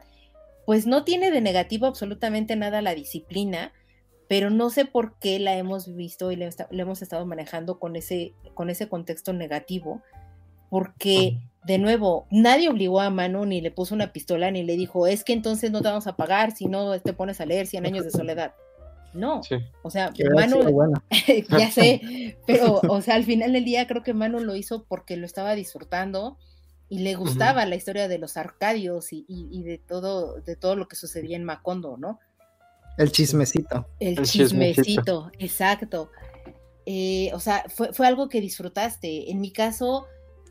pues no tiene de negativo absolutamente nada la disciplina, pero no sé por qué la hemos visto y le, hemos estado manejando con ese, con ese contexto negativo, porque de nuevo, nadie obligó a Manu ni le puso una pistola ni le dijo, es que entonces no te vamos a pagar si no te pones a leer 100 años de soledad. No, o sea, Manu, ya sé, pero, o sea, al final del día creo que Manu lo hizo porque lo estaba disfrutando y le gustaba la historia de los arcadios y, de todo, de todo lo que sucedía en Macondo, ¿no? El chismecito. El, chismecito, exacto. Eh, o sea, fue, fue, algo que disfrutaste. En mi caso,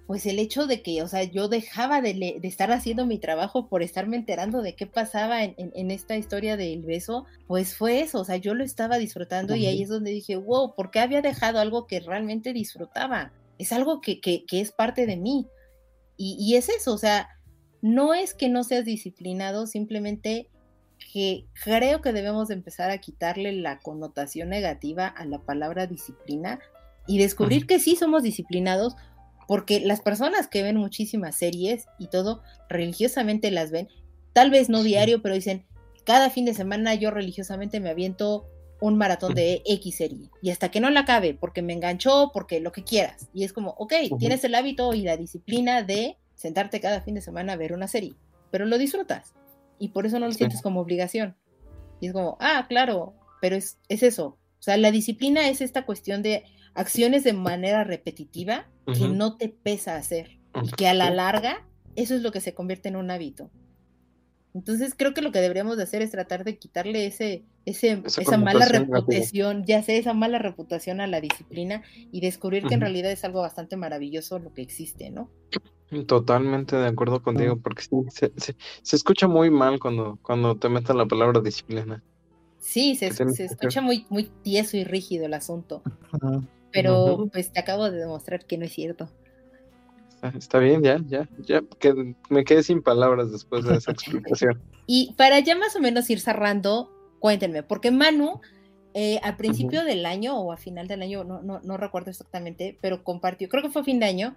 pues el hecho de que, o sea, yo dejaba de, estar haciendo mi trabajo por estarme enterando de qué pasaba en, esta historia del beso, pues fue eso, o sea, yo lo estaba disfrutando y ahí es donde dije, wow, ¿por qué había dejado algo que realmente disfrutaba? Es algo que, que, que es parte de mí. Y, y es eso, o sea, no es que no seas disciplinado, simplemente que creo que debemos empezar a quitarle la connotación negativa a la palabra disciplina y descubrir que sí somos disciplinados, porque las personas que ven muchísimas series y todo, religiosamente las ven, tal vez no diario, pero dicen, cada fin de semana yo religiosamente me aviento un maratón de X serie y hasta que no la acabe, porque me enganchó, porque lo que quieras. Y es como, ok, tienes el hábito y la disciplina de sentarte cada fin de semana a ver una serie, pero lo disfrutas y por eso no lo sientes como obligación. Y es como, ah, claro, pero es, es eso. O sea, la disciplina es esta cuestión de acciones de manera repetitiva que no te pesa hacer y que a la larga eso es lo que se convierte en un hábito. Entonces creo que lo que deberíamos de hacer es tratar de quitarle ese, ese esa, mala reputación, ya sé, esa mala reputación a la disciplina y descubrir que en realidad es algo bastante maravilloso lo que existe, ¿no? Totalmente de acuerdo contigo, porque se, se, escucha muy mal cuando, cuando te metan la palabra disciplina. Sí, se, se escucha muy, muy tieso y rígido el asunto. Pero pues te acabo de demostrar que no es cierto. Está, bien, ya, ya, ya, que me quedé sin palabras después de esa explicación. y para ya más o menos ir cerrando, cuéntenme, porque Manu, eh, al principio del año o a final del año, no, no, no recuerdo exactamente, pero compartió, creo que fue a fin de año,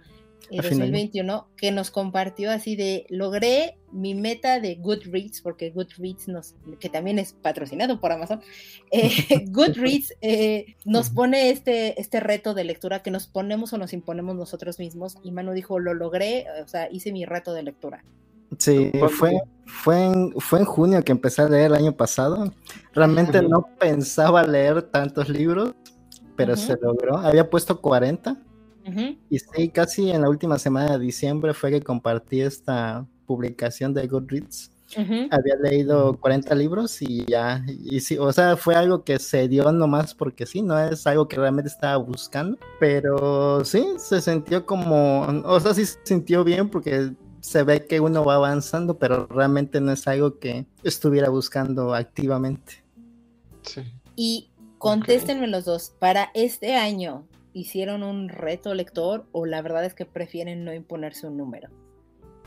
el 2021 que nos compartió así de logré mi meta de Goodreads porque Goodreads nos que también es patrocinado por Amazon eh, Goodreads eh, nos pone este este reto de lectura que nos ponemos o nos imponemos nosotros mismos. Y Manu dijo lo logré o sea hice mi reto de lectura. Sí, fue, fue, en, fue en junio que empecé a leer el año pasado. Realmente no pensaba leer tantos libros, pero se logró. Había puesto 40 y sí, casi en la última semana de diciembre fue que compartí esta publicación de Goodreads. Había leído 40 libros y ya, y sí, o sea, fue algo que se dio nomás porque sí, no es algo que realmente estaba buscando, pero sí, se sintió como, o sea, sí se sintió bien porque se ve que uno va avanzando, pero realmente no es algo que estuviera buscando activamente. Sí. Y contéstenme los dos, para este año, hicieron un reto lector o la verdad es que prefieren no imponerse un número?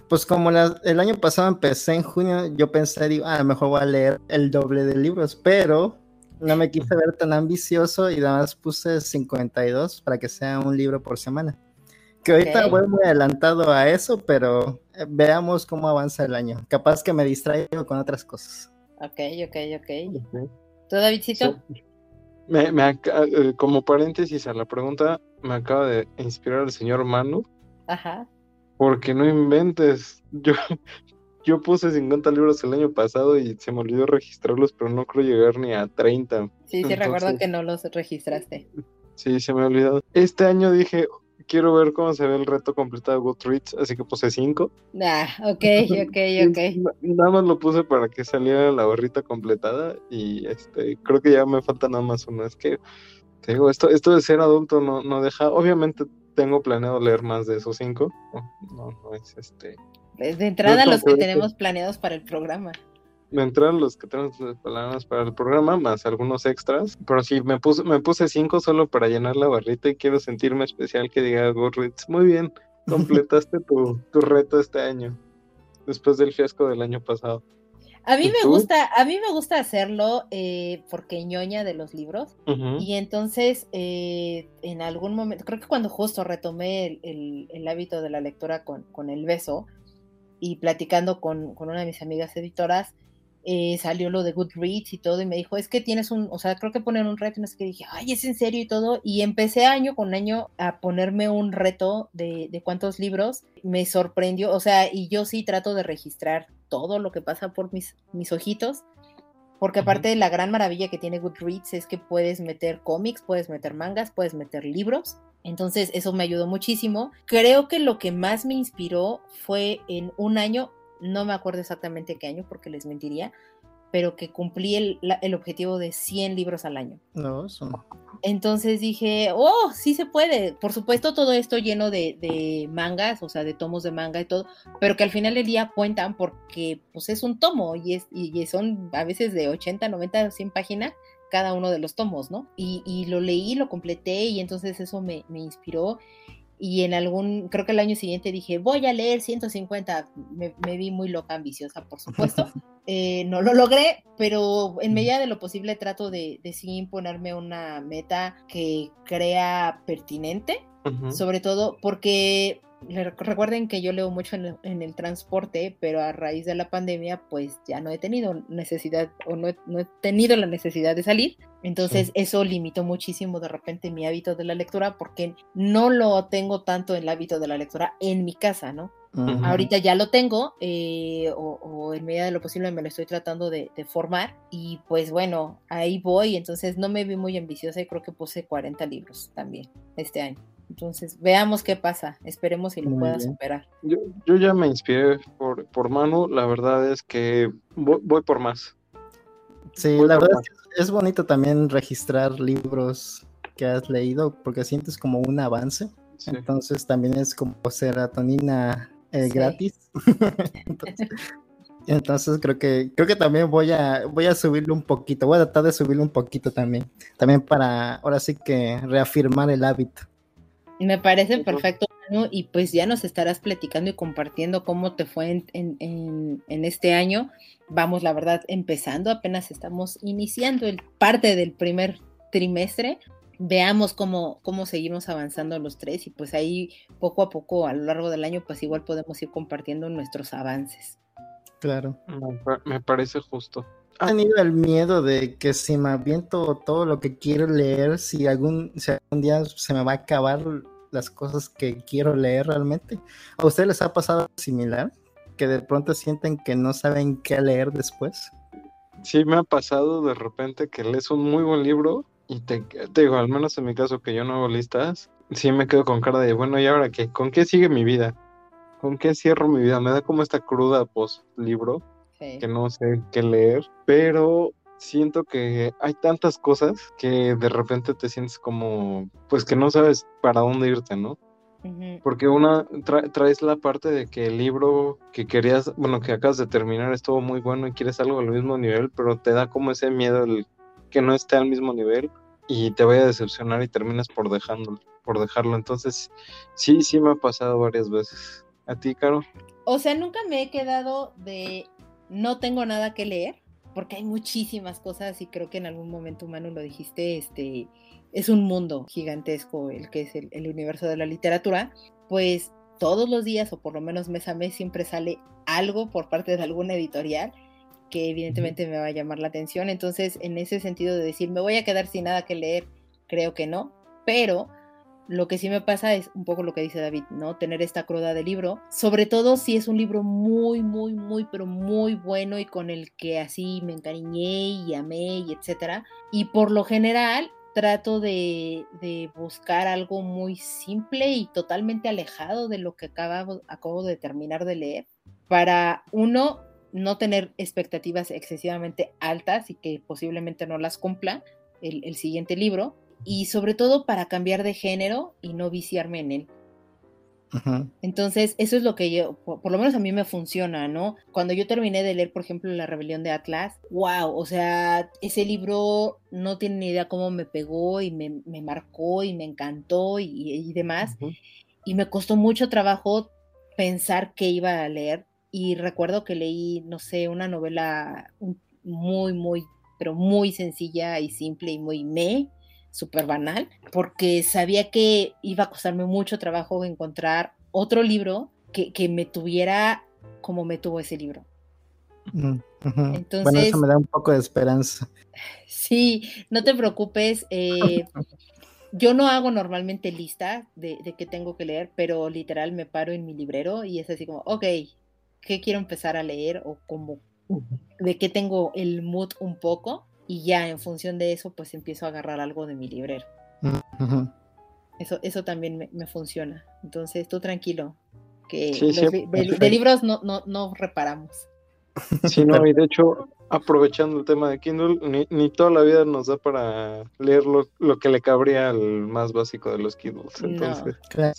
Pues como el año pasado empecé en junio, yo pensé, digo, ah, a lo mejor voy a leer el doble de libros, pero no me quise ver tan ambicioso y nada más puse 52 para que sea un libro por semana. Que ahorita voy muy adelantado a eso, pero eh, veamos cómo avanza el año. Capaz que me distraigo con otras cosas. Ok, ok, ok. ¿Tú, Davidcito? Me, me eh, como paréntesis a la pregunta, me acaba de inspirar el señor Manu. Ajá. Porque no inventes. Yo, yo puse 50 libros el año pasado y se me olvidó registrarlos, pero no creo llegar ni a 30. Sí, sí, recuerdo que no los registraste. Sí, se me ha olvidado. Este año dije, quiero ver cómo se ve el reto completado de Goodreads, así que puse 5. Ah, ok, ok, ok. Nada más lo puse para que saliera la barrita completada y este creo que ya me falta nada más uno. Es que te digo, esto, esto de ser adulto no, no deja, obviamente tengo planeado leer más de esos 5. No, no, es este. De entrada los que tenemos planeados para el programa entraron los que tenemos palabras para el programa, más algunos extras. Pero sí, me puse, me puse cinco solo para llenar la barrita y quiero sentirme especial que diga Goodreads. Muy bien, completaste tu, tu reto este año, después del fiasco del año pasado. A mí me gusta, a mí me gusta hacerlo eh, porque ñoña de los libros. Y entonces, eh, en algún momento, creo que cuando justo retomé el, el, hábito de la lectura con, con, el beso y platicando con, con, una de mis amigas editoras, eh, salió lo de Goodreads y todo, y me dijo, es que tienes un, o sea, creo que poner un reto, no sé qué, dije, ay, es en serio y todo, y empecé año con año a ponerme un reto de, de cuántos libros, me sorprendió, o sea, y yo sí trato de registrar todo lo que pasa por mis, mis ojitos, porque aparte de la gran maravilla que tiene Goodreads es que puedes meter cómics, puedes meter mangas, puedes meter libros. Entonces eso me ayudó muchísimo. Creo que lo que más me inspiró fue en un año, no me acuerdo exactamente qué año porque les mentiría, pero que cumplí el, objetivo de 100 libros al año. No. Entonces dije, oh, sí se puede. Por supuesto, todo esto lleno de, mangas, o sea, de tomos de manga y todo, pero que al final del día cuentan porque pues es un tomo y, es, y son a veces de 80, 90, 100 páginas cada uno de los tomos, ¿no? Y, lo leí, lo completé y entonces eso me, me inspiró y en algún, creo que el año siguiente dije, voy a leer 150, me, vi muy loca, ambiciosa, por supuesto. Eh, no lo logré, pero en medida de lo posible trato de, de sí imponerme una meta que crea pertinente, sobre todo porque Recuerden que yo leo mucho en el, transporte, pero a raíz de la pandemia, pues ya no he tenido necesidad o no he, tenido la necesidad de salir. Entonces eso limitó muchísimo de repente mi hábito de la lectura porque no lo tengo tanto en el hábito de la lectura en mi casa, ¿no? Ahorita ya lo tengo eh, o, en medida de lo posible me lo estoy tratando de, de, formar y pues bueno, ahí voy, entonces no me vi muy ambiciosa y creo que puse 40 libros también este año. Entonces, veamos qué pasa. Esperemos si lo pueda superar. Yo, yo, ya me inspiré por, por Manu. La verdad es que voy, por más. Sí, la verdad es, que es bonito también registrar libros que has leído porque sientes como un avance. Entonces, también es como serotonina eh, gratis. entonces, entonces creo que creo que también voy a voy a subirlo un poquito, voy a tratar de subirlo un poquito también, también para ahora sí que reafirmar el hábito. Me parece perfecto, y pues ya nos estarás platicando y compartiendo cómo te fue en, este año. Vamos, la verdad, empezando, apenas estamos iniciando el parte del primer trimestre. Veamos cómo, cómo seguimos avanzando los tres y pues ahí poco a poco a lo largo del año pues igual podemos ir compartiendo nuestros avances. Claro. Me parece justo. ¿Ha tenido el miedo de que si me aviento todo lo que quiero leer, si algún, si algún día se me va a acabar las cosas que quiero leer realmente? ¿A ustedes les ha pasado similar? Que de pronto sienten que no saben qué leer después. Sí, me ha pasado de repente que lees un muy buen libro y te, te digo, al menos en mi caso que yo no hago listas, sí me quedo con cara de, bueno, ¿y ahora qué? ¿Con qué sigue mi vida? ¿Con qué cierro mi vida? Me da como esta cruda post libro que no sé qué leer, pero siento que hay tantas cosas que de repente te sientes como, pues que no sabes para dónde irte, ¿no? Porque una traes la parte de que el libro que querías, bueno, que acabas de terminar estuvo muy bueno y quieres algo al mismo nivel, pero te da como ese miedo el que no esté al mismo nivel y te vaya a decepcionar y terminas por dejarlo, por dejarlo. Entonces, sí, sí me ha pasado varias veces. ¿A ti, Caro? O sea, nunca me he quedado de no tengo nada que leer, porque hay muchísimas cosas y creo que en algún momento, Manu, lo dijiste, este, es un mundo gigantesco el que es el, universo de la literatura, pues todos los días o por lo menos mes a mes siempre sale algo por parte de alguna editorial que evidentemente me va a llamar la atención. Entonces, en ese sentido de decir, me voy a quedar sin nada que leer, creo que no, pero lo que sí me pasa es un poco lo que dice David, ¿no? Tener esta cruda de libro, sobre todo si es un libro muy, muy, muy, pero muy bueno y con el que así me encariñé y amé y etcétera. Y por lo general trato de, buscar algo muy simple y totalmente alejado de lo que acabo de terminar de leer para uno no tener expectativas excesivamente altas y que posiblemente no las cumpla el siguiente libro y sobre todo para cambiar de género y no viciarme en él. Entonces, eso es lo que yo, por, lo menos a mí me funciona, ¿no? Cuando yo terminé de leer, por ejemplo, La Rebelión de Atlas, wow, o sea, ese libro no tiene ni idea cómo me pegó y me, marcó y me encantó y, demás. Y me costó mucho trabajo pensar qué iba a leer. Y recuerdo que leí, no sé, una novela muy, muy, pero muy sencilla y simple y muy me súper banal, porque sabía que iba a costarme mucho trabajo encontrar otro libro que, me tuviera como me tuvo ese libro. Entonces, bueno, eso me da un poco de esperanza. Sí, no te preocupes. Eh, yo no hago normalmente lista de, de qué tengo que leer, pero literal me paro en mi librero y es así como, ok, ¿qué quiero empezar a leer? O como, de qué tengo el mood un poco y ya en función de eso pues empiezo a agarrar algo de mi librero. Eso, eso también me, funciona. Entonces tú tranquilo, que de, libros no, no, no reparamos. Sí, no, y de hecho, aprovechando el tema de Kindle, ni, toda la vida nos da para leer lo, que le cabría al más básico de los Kindles. Entonces,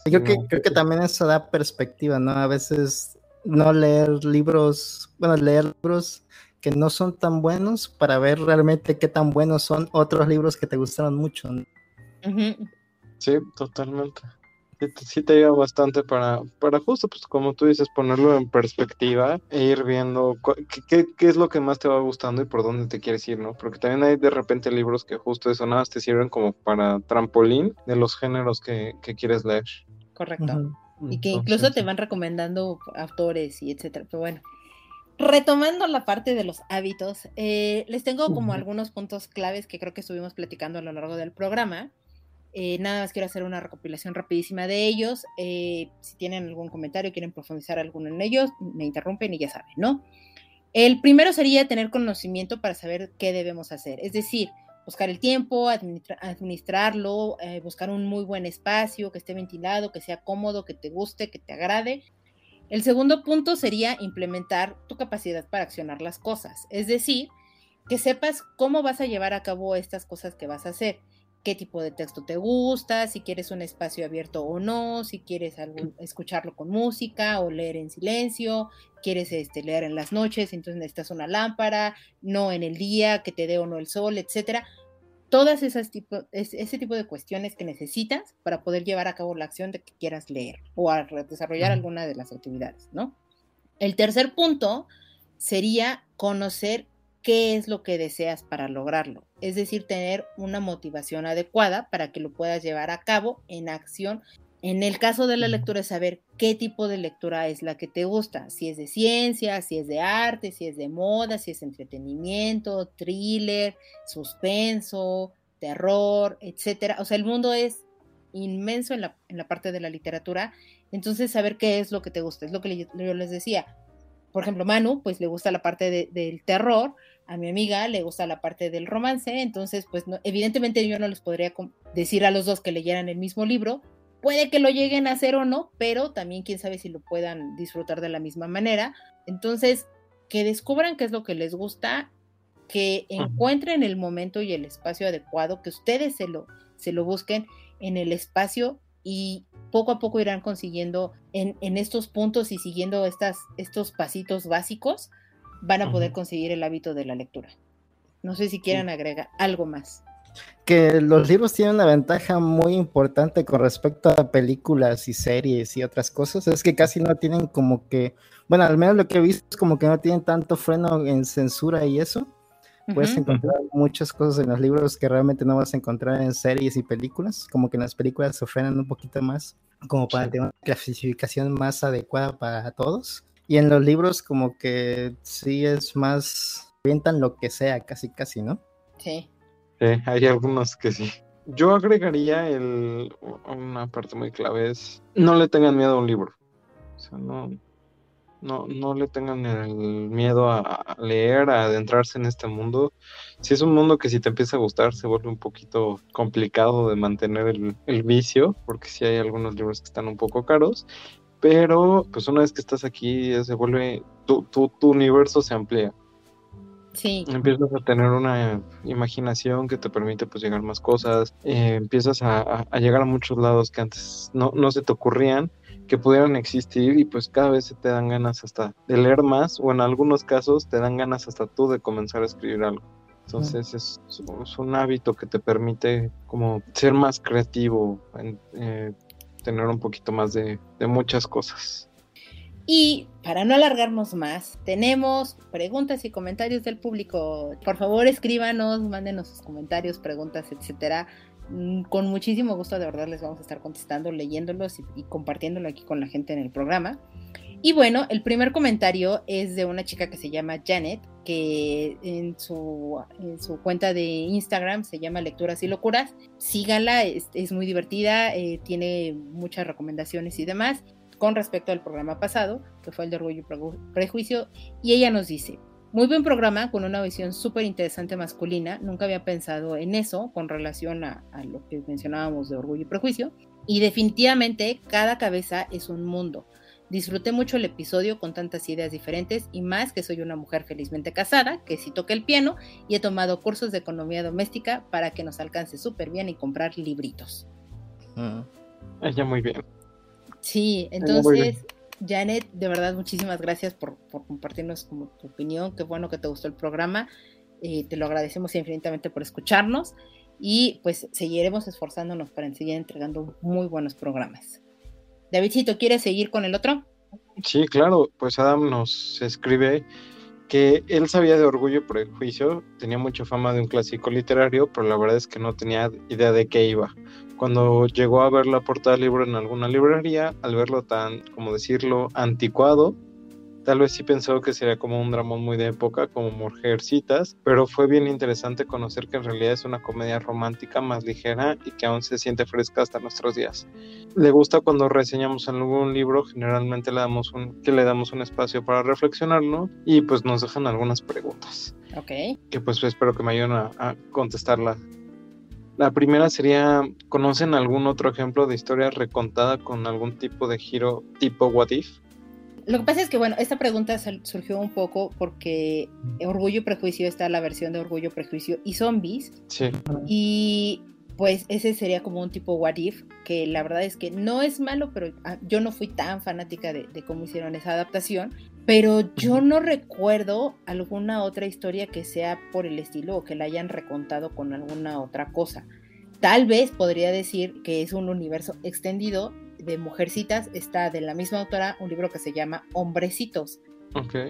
yo creo que también eso da perspectiva, ¿no? A veces no leer libros, bueno, leer libros que no son tan buenos para ver realmente qué tan buenos son otros libros que te gustaron mucho. Sí, totalmente. Sí, te ayuda bastante para, para justo, pues como tú dices, ponerlo en perspectiva e ir viendo qué, qué, es lo que más te va gustando y por dónde te quieres ir, ¿no? Porque también hay de repente libros que justo eso nada te sirven como para trampolín de los géneros que, quieres leer. Correcto. Y que incluso te van recomendando autores y etcétera. Pero bueno, retomando la parte de los hábitos, eh, les tengo como algunos puntos claves que creo que estuvimos platicando a lo largo del programa. Eh, nada más quiero hacer una recopilación rapidísima de ellos. Eh, si tienen algún comentario, quieren profundizar alguno en ellos, me interrumpen y ya saben, ¿no? El primero sería tener conocimiento para saber qué debemos hacer. Es decir, buscar el tiempo, administrarlo, buscar un muy buen espacio, que esté ventilado, que sea cómodo, que te guste, que te agrade el segundo punto sería implementar tu capacidad para accionar las cosas, es decir, que sepas cómo vas a llevar a cabo estas cosas que vas a hacer, qué tipo de texto te gusta, si quieres un espacio abierto o no, si quieres escucharlo con música o leer en silencio, quieres este, leer en las noches, entonces necesitas una lámpara, no en el día, que te dé o no el sol, etcétera todas esas tipo, ese tipo de cuestiones que necesitas para poder llevar a cabo la acción de que quieras leer o a desarrollar alguna de las actividades, ¿no? El tercer punto sería conocer qué es lo que deseas para lograrlo, es decir, tener una motivación adecuada para que lo puedas llevar a cabo en acción en el caso de la lectura es saber qué tipo de lectura es la que te gusta, si es de ciencia, si es de arte, si es de moda, si es entretenimiento, thriller, suspenso, terror, etcétera. O sea, el mundo es inmenso en la, en la parte de la literatura, entonces saber qué es lo que te gusta, es lo que yo les decía. Por ejemplo, Manu, pues le gusta la parte del terror, a mi amiga le gusta la parte del romance, entonces, pues no, evidentemente yo no les podría decir a los dos que leyeran el mismo libro, Puede que lo lleguen a hacer o no, pero también quién sabe si lo puedan disfrutar de la misma manera. Entonces, que descubran qué es lo que les gusta, que encuentren el momento y el espacio adecuado, que ustedes se lo, se lo busquen en el espacio y poco a poco irán consiguiendo en, estos puntos y siguiendo estas, estos pasitos básicos, van a poder conseguir el hábito de la lectura. No sé si quieran agregar algo más que los libros tienen una ventaja muy importante con respecto a películas y series y otras cosas, es que casi no tienen como que, bueno, al menos lo que he visto es como que no tienen tanto freno en censura y eso. Puedes encontrar muchas cosas en los libros que realmente no vas a encontrar en series y películas, como que en las películas se frenan un poquito más, como para tener una clasificación más adecuada para todos. Y en los libros como que sí es más, avientan lo que sea, casi casi, ¿no? Sí. Sí, hay algunos que sí. Yo agregaría el, una parte muy clave es no le tengan miedo a un libro. O sea, no, no, no le tengan el miedo a, leer, a adentrarse en este mundo. Si es un mundo que si te empieza a gustar se vuelve un poquito complicado de mantener el, el vicio, porque sí hay algunos libros que están un poco caros, pero pues una vez que estás aquí se vuelve, tu, tu, tu universo se amplía. Empiezas a tener una imaginación que te permite pues llegar más cosas, eh, empiezas a, llegar a muchos lados que antes no, no se te ocurrían que pudieran existir y pues cada vez se te dan ganas hasta de leer más o en algunos casos te dan ganas hasta tú de comenzar a escribir algo. Entonces es, un hábito que te permite como ser más creativo, eh, tener un poquito más de muchas cosas. Y para no alargarnos más, tenemos preguntas y comentarios del público. Por favor, escríbanos, mándenos sus comentarios, preguntas, etcétera. Mm, con muchísimo gusto, de verdad, les vamos a estar contestando, leyéndolos y, compartiéndolo aquí con la gente en el programa. Y bueno, el primer comentario es de una chica que se llama Janet, que en su, en su cuenta de Instagram se llama Lecturas y Locuras. Síganla, es, es muy divertida, eh, tiene muchas recomendaciones y demás con respecto al programa pasado, que fue el de Orgullo y Prejuicio, y ella nos dice, muy buen programa con una visión súper interesante masculina. Nunca había pensado en eso con relación a, a, lo que mencionábamos de orgullo y prejuicio. Y definitivamente cada cabeza es un mundo. Disfruté mucho el episodio con tantas ideas diferentes y más que soy una mujer felizmente casada, que sí toca el piano y he tomado cursos de economía doméstica para que nos alcance súper bien y comprar libritos. Ella muy bien. Sí, entonces, Janet, de verdad, muchísimas gracias por, por, compartirnos como tu opinión. Qué bueno que te gustó el programa. Eh, te lo agradecemos infinitamente por escucharnos y pues seguiremos esforzándonos para seguir entregando muy buenos programas. Davidcito, ¿quieres seguir con el otro? Sí, claro, pues Adam nos escribe que él sabía de Orgullo y Prejuicio, tenía mucha fama de un clásico literario, pero la verdad es que no tenía idea de qué iba. Cuando llegó a ver la portada del libro en alguna librería, al verlo tan, como decirlo, anticuado, Tal vez sí pensó que sería como un drama muy de época, como Mujercitas, pero fue bien interesante conocer que en realidad es una comedia romántica más ligera y que aún se siente fresca hasta nuestros días. Le gusta cuando reseñamos algún libro, generalmente le damos un, que le damos un espacio para reflexionarlo y pues nos dejan algunas preguntas. Ok. Que pues espero que me ayuden a, a contestarla. La primera sería, ¿conocen algún otro ejemplo de historia recontada con algún tipo de giro tipo What If? Lo que pasa es que, bueno, esta pregunta surgió un poco porque Orgullo y Prejuicio está la versión de Orgullo, Prejuicio y Zombies. Sí. Y pues ese sería como un tipo what if, que la verdad es que no es malo, pero ah, yo no fui tan fanática de, de cómo hicieron esa adaptación. Pero yo no recuerdo alguna otra historia que sea por el estilo o que la hayan recontado con alguna otra cosa. Tal vez podría decir que es un universo extendido de Mujercitas está de la misma autora un libro que se llama Hombrecitos.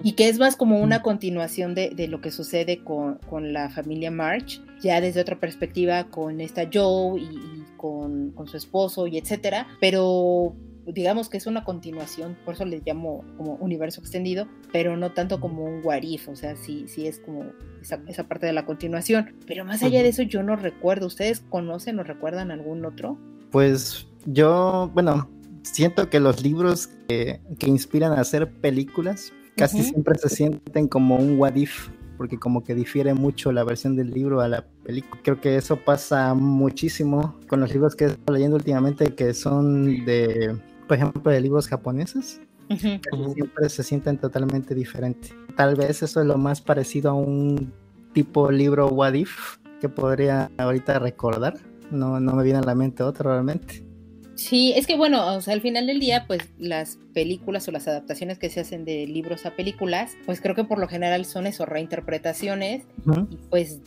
Y que es más como una continuación de, de lo que sucede con, con, la familia March, ya desde otra perspectiva con esta Joe y, y con, con, su esposo y etcétera, pero digamos que es una continuación, por eso les llamo como universo extendido, pero no tanto como un warif, o sea, sí, sí es como esa, esa parte de la continuación. Pero más allá de eso yo no recuerdo, ¿ustedes conocen o recuerdan algún otro? Pues yo, bueno, siento que los libros que, que inspiran a hacer películas casi uh -huh. siempre se sienten como un what if, porque como que difiere mucho la versión del libro a la película. Creo que eso pasa muchísimo con los libros que he estado leyendo últimamente, que son de, por ejemplo, de libros japoneses. Uh -huh. Siempre se sienten totalmente diferentes. Tal vez eso es lo más parecido a un tipo libro what if que podría ahorita recordar. No, no me viene a la mente otro realmente. Sí, es que bueno, o sea, al final del día, pues las películas o las adaptaciones que se hacen de libros a películas, pues creo que por lo general son eso, reinterpretaciones, uh -huh. y pues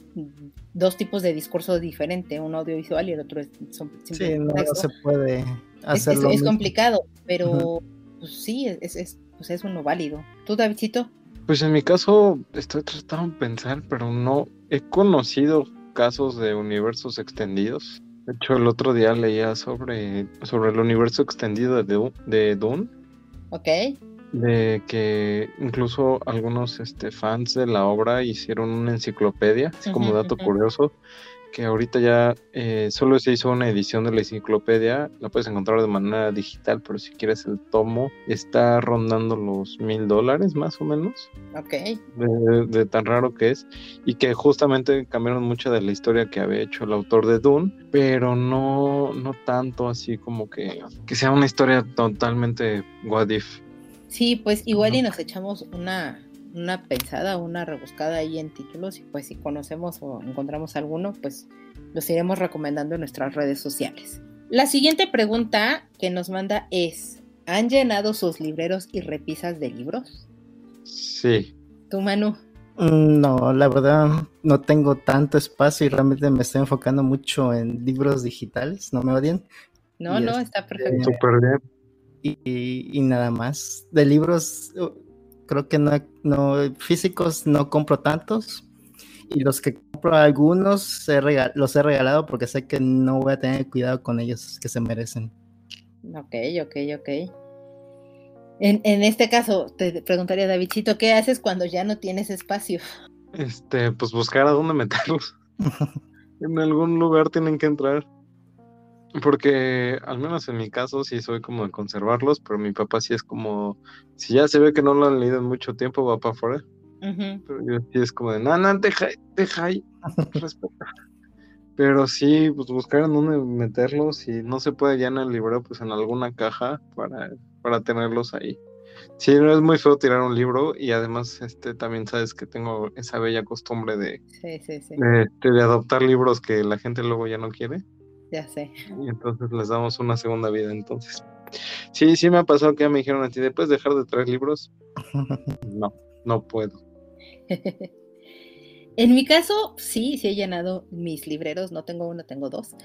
dos tipos de discurso diferente, uno audiovisual y el otro es Sí, no, no, se puede hacer Es, es, es complicado, pero uh -huh. pues, sí, es, es, pues es uno válido. ¿Tú, Davidcito? Pues en mi caso estoy tratando de pensar, pero no he conocido casos de universos extendidos. De hecho, el otro día leía sobre, sobre el universo extendido de, de Dune. Ok. De que incluso algunos este, fans de la obra hicieron una enciclopedia, así como dato curioso, que ahorita ya eh, solo se hizo una edición de la enciclopedia, la puedes encontrar de manera digital, pero si quieres el tomo, está rondando los mil dólares más o menos. Ok. De, de, tan raro que es, y que justamente cambiaron mucho de la historia que había hecho el autor de Dune, pero no, no tanto así como que, que sea una historia totalmente what if. Sí, pues igual y nos echamos una una pensada, una rebuscada ahí en títulos y pues si conocemos o encontramos alguno, pues los iremos recomendando en nuestras redes sociales. La siguiente pregunta que nos manda es, ¿han llenado sus libreros y repisas de libros? Sí. ¿Tú, Manu? Mm, no, la verdad no tengo tanto espacio y realmente me estoy enfocando mucho en libros digitales, no me odien. No, y no, es, está perfecto. Súper bien. Y, nada más. De libros, creo que no, no, físicos no compro tantos y los que compro algunos he regal, los he regalado porque sé que no voy a tener cuidado con ellos que se merecen. Ok, ok, ok. En, en este caso, te preguntaría, Davidcito, ¿qué haces cuando ya no tienes espacio? Este, pues buscar a dónde meterlos. en algún lugar tienen que entrar. Porque al menos en mi caso sí soy como de conservarlos, pero mi papá sí es como, si ya se ve que no lo han leído en mucho tiempo, va para afuera. Pero yo sí es como de, no, no, deja, deja ahí, respeta. Pero sí, pues buscar en dónde meterlos y no se puede ya en el libro, pues en alguna caja para, para tenerlos ahí. Sí, no es muy feo tirar un libro y además este también sabes que tengo esa bella costumbre de, este, de adoptar libros que la gente luego ya no quiere. Ya sé. Y entonces les damos una segunda vida. Entonces, sí, sí me ha pasado que ya me dijeron a ti, ¿puedes dejar de traer libros? no, no puedo. en mi caso, sí, sí he llenado mis libreros. No tengo uno, tengo dos.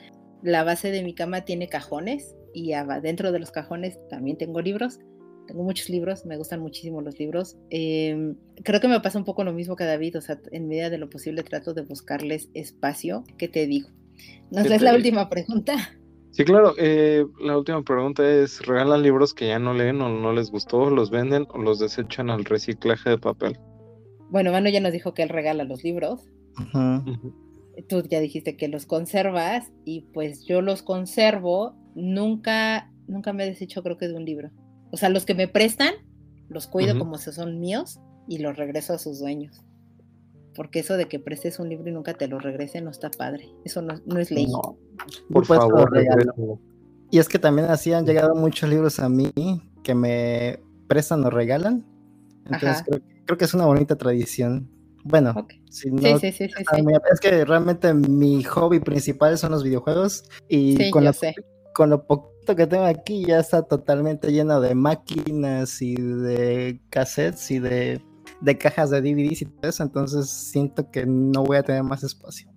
La base de mi cama tiene cajones y dentro de los cajones también tengo libros. Tengo muchos libros, me gustan muchísimo los libros. Em, creo que me pasa un poco lo mismo que David, o sea, en medida de lo posible trato de buscarles espacio. ¿Qué te digo? ¿Nos es la última pregunta? Sí, claro. Eh, la última pregunta es, ¿regalan libros que ya no leen o no les gustó, los venden o los desechan al reciclaje de papel? Bueno, Manu ya nos dijo que él regala los libros. Tú ya dijiste que los conservas y pues yo los conservo. Nunca, nunca me he deshecho creo que de un libro. O sea, los que me prestan, los cuido como si son míos y los regreso a sus dueños porque eso de que prestes un libro y nunca te lo regrese no está padre. Eso no, es ley. por favor, Y es que también así han llegado muchos libros a mí que me prestan o regalan. Entonces creo, que es una bonita tradición. Bueno, sí, sí, sí, es que realmente mi hobby principal son los videojuegos y con, lo, con lo poquito que tengo aquí ya está totalmente lleno de máquinas y de cassettes y de de cajas de DVDs y todo eso, entonces siento que no voy a tener más espacio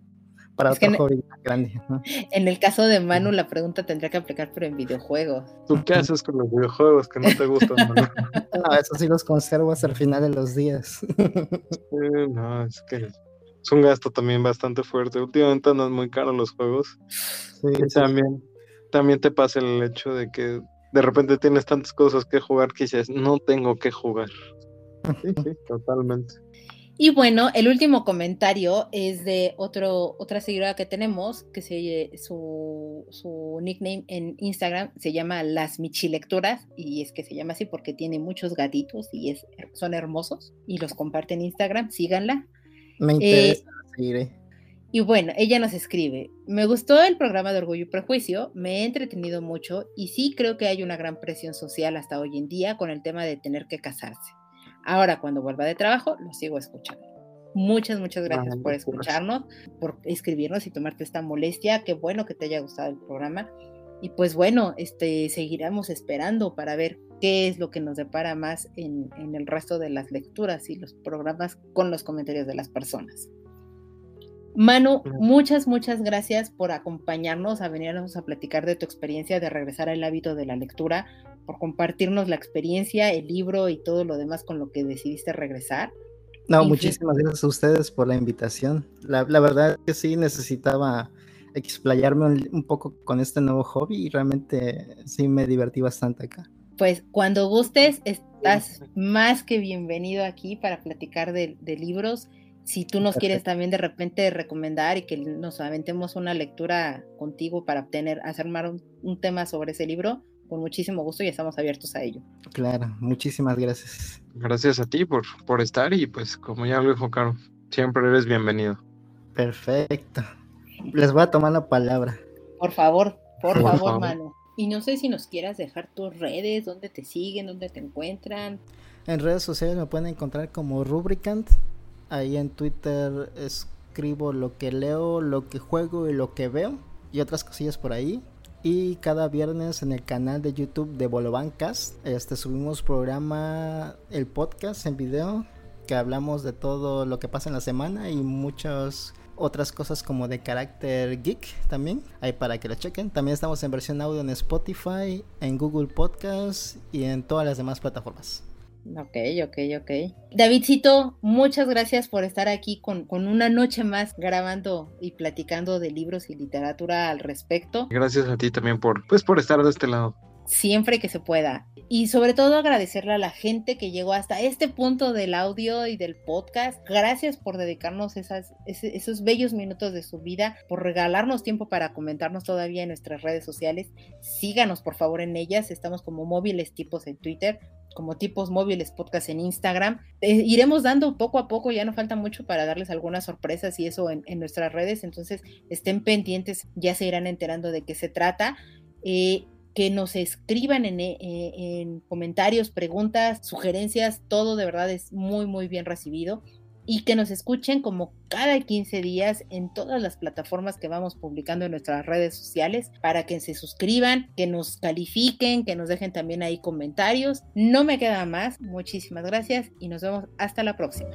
para otro hobby grande. En el caso de Manu, la pregunta tendría que aplicar, pero en videojuegos. ¿Tú qué haces con los videojuegos que no te gustan, Manu? no, eso sí los conservo hasta el final de los días. no, es que es un gasto también bastante fuerte. Últimamente andan muy caros los juegos. Sí, y también, también te pasa el hecho de que de repente tienes tantas cosas que jugar que dices, no tengo que jugar. Sí, sí, totalmente. Y bueno, el último comentario es de otro, otra seguidora que tenemos, que se, su, su nickname en Instagram se llama Las Michilecturas, y es que se llama así porque tiene muchos gatitos y es, son hermosos, y los comparte en Instagram, síganla. Me interesa, eh, seguiré. Y bueno, ella nos escribe, me gustó el programa de Orgullo y Prejuicio, me he entretenido mucho y sí creo que hay una gran presión social hasta hoy en día con el tema de tener que casarse. Ahora, cuando vuelva de trabajo, lo sigo escuchando. Muchas, muchas gracias por escucharnos, por escribirnos y tomarte esta molestia. Qué bueno que te haya gustado el programa. Y pues bueno, este, seguiremos esperando para ver qué es lo que nos depara más en, en el resto de las lecturas y los programas con los comentarios de las personas. Manu, muchas, muchas gracias por acompañarnos, a venirnos a platicar de tu experiencia de regresar al hábito de la lectura por compartirnos la experiencia, el libro y todo lo demás con lo que decidiste regresar. No, muchísimas gracias a ustedes por la invitación. La, verdad es que sí necesitaba explayarme un, poco con este nuevo hobby y realmente sí me divertí bastante acá. Pues cuando gustes, estás más que bienvenido aquí para platicar de, libros. Si tú nos quieres también de repente recomendar y que nos aventemos una lectura contigo para obtener, hacer un, un tema sobre ese libro, con muchísimo gusto y estamos abiertos a ello. Claro, muchísimas gracias. Gracias a ti por, por estar y pues como ya lo dijo Caro, siempre eres bienvenido. Perfecto. Les voy a tomar la palabra. Por favor, por, favor, mano. Y no sé si nos quieras dejar tus redes, dónde te siguen, dónde te encuentran. En redes sociales me pueden encontrar como Rubricant. Ahí en Twitter escribo lo que leo, lo que juego y lo que veo. Y otras cosillas por ahí. Y cada viernes en el canal de YouTube de Bolovancast este, subimos programa, el podcast en video, que hablamos de todo lo que pasa en la semana y muchas otras cosas como de carácter geek también, ahí para que lo chequen. También estamos en versión audio en Spotify, en Google Podcast y en todas las demás plataformas. Ok, ok, ok. Davidcito, muchas gracias por estar aquí con, con, una noche más grabando y platicando de libros y literatura al respecto. Gracias a ti también por, pues, por estar de este lado. siempre que se pueda. Y sobre todo agradecerle a la gente que llegó hasta este punto del audio y del podcast. Gracias por dedicarnos esas, esos bellos minutos de su vida, por regalarnos tiempo para comentarnos todavía en nuestras redes sociales. Síganos por favor en ellas. Estamos como móviles tipos en Twitter, como tipos móviles podcast en Instagram. Eh, iremos dando poco a poco, ya no falta mucho para darles algunas sorpresas y eso en, nuestras redes, entonces estén pendientes, ya se irán enterando de qué se trata. Eh, que nos escriban eh, en, comentarios, preguntas, sugerencias, todo de verdad es muy, muy bien recibido. Y que nos escuchen como cada 15 días en todas las plataformas que vamos publicando en nuestras redes sociales para que se suscriban, que nos califiquen, que nos dejen también ahí comentarios. No me queda más. Muchísimas gracias y nos vemos hasta la próxima.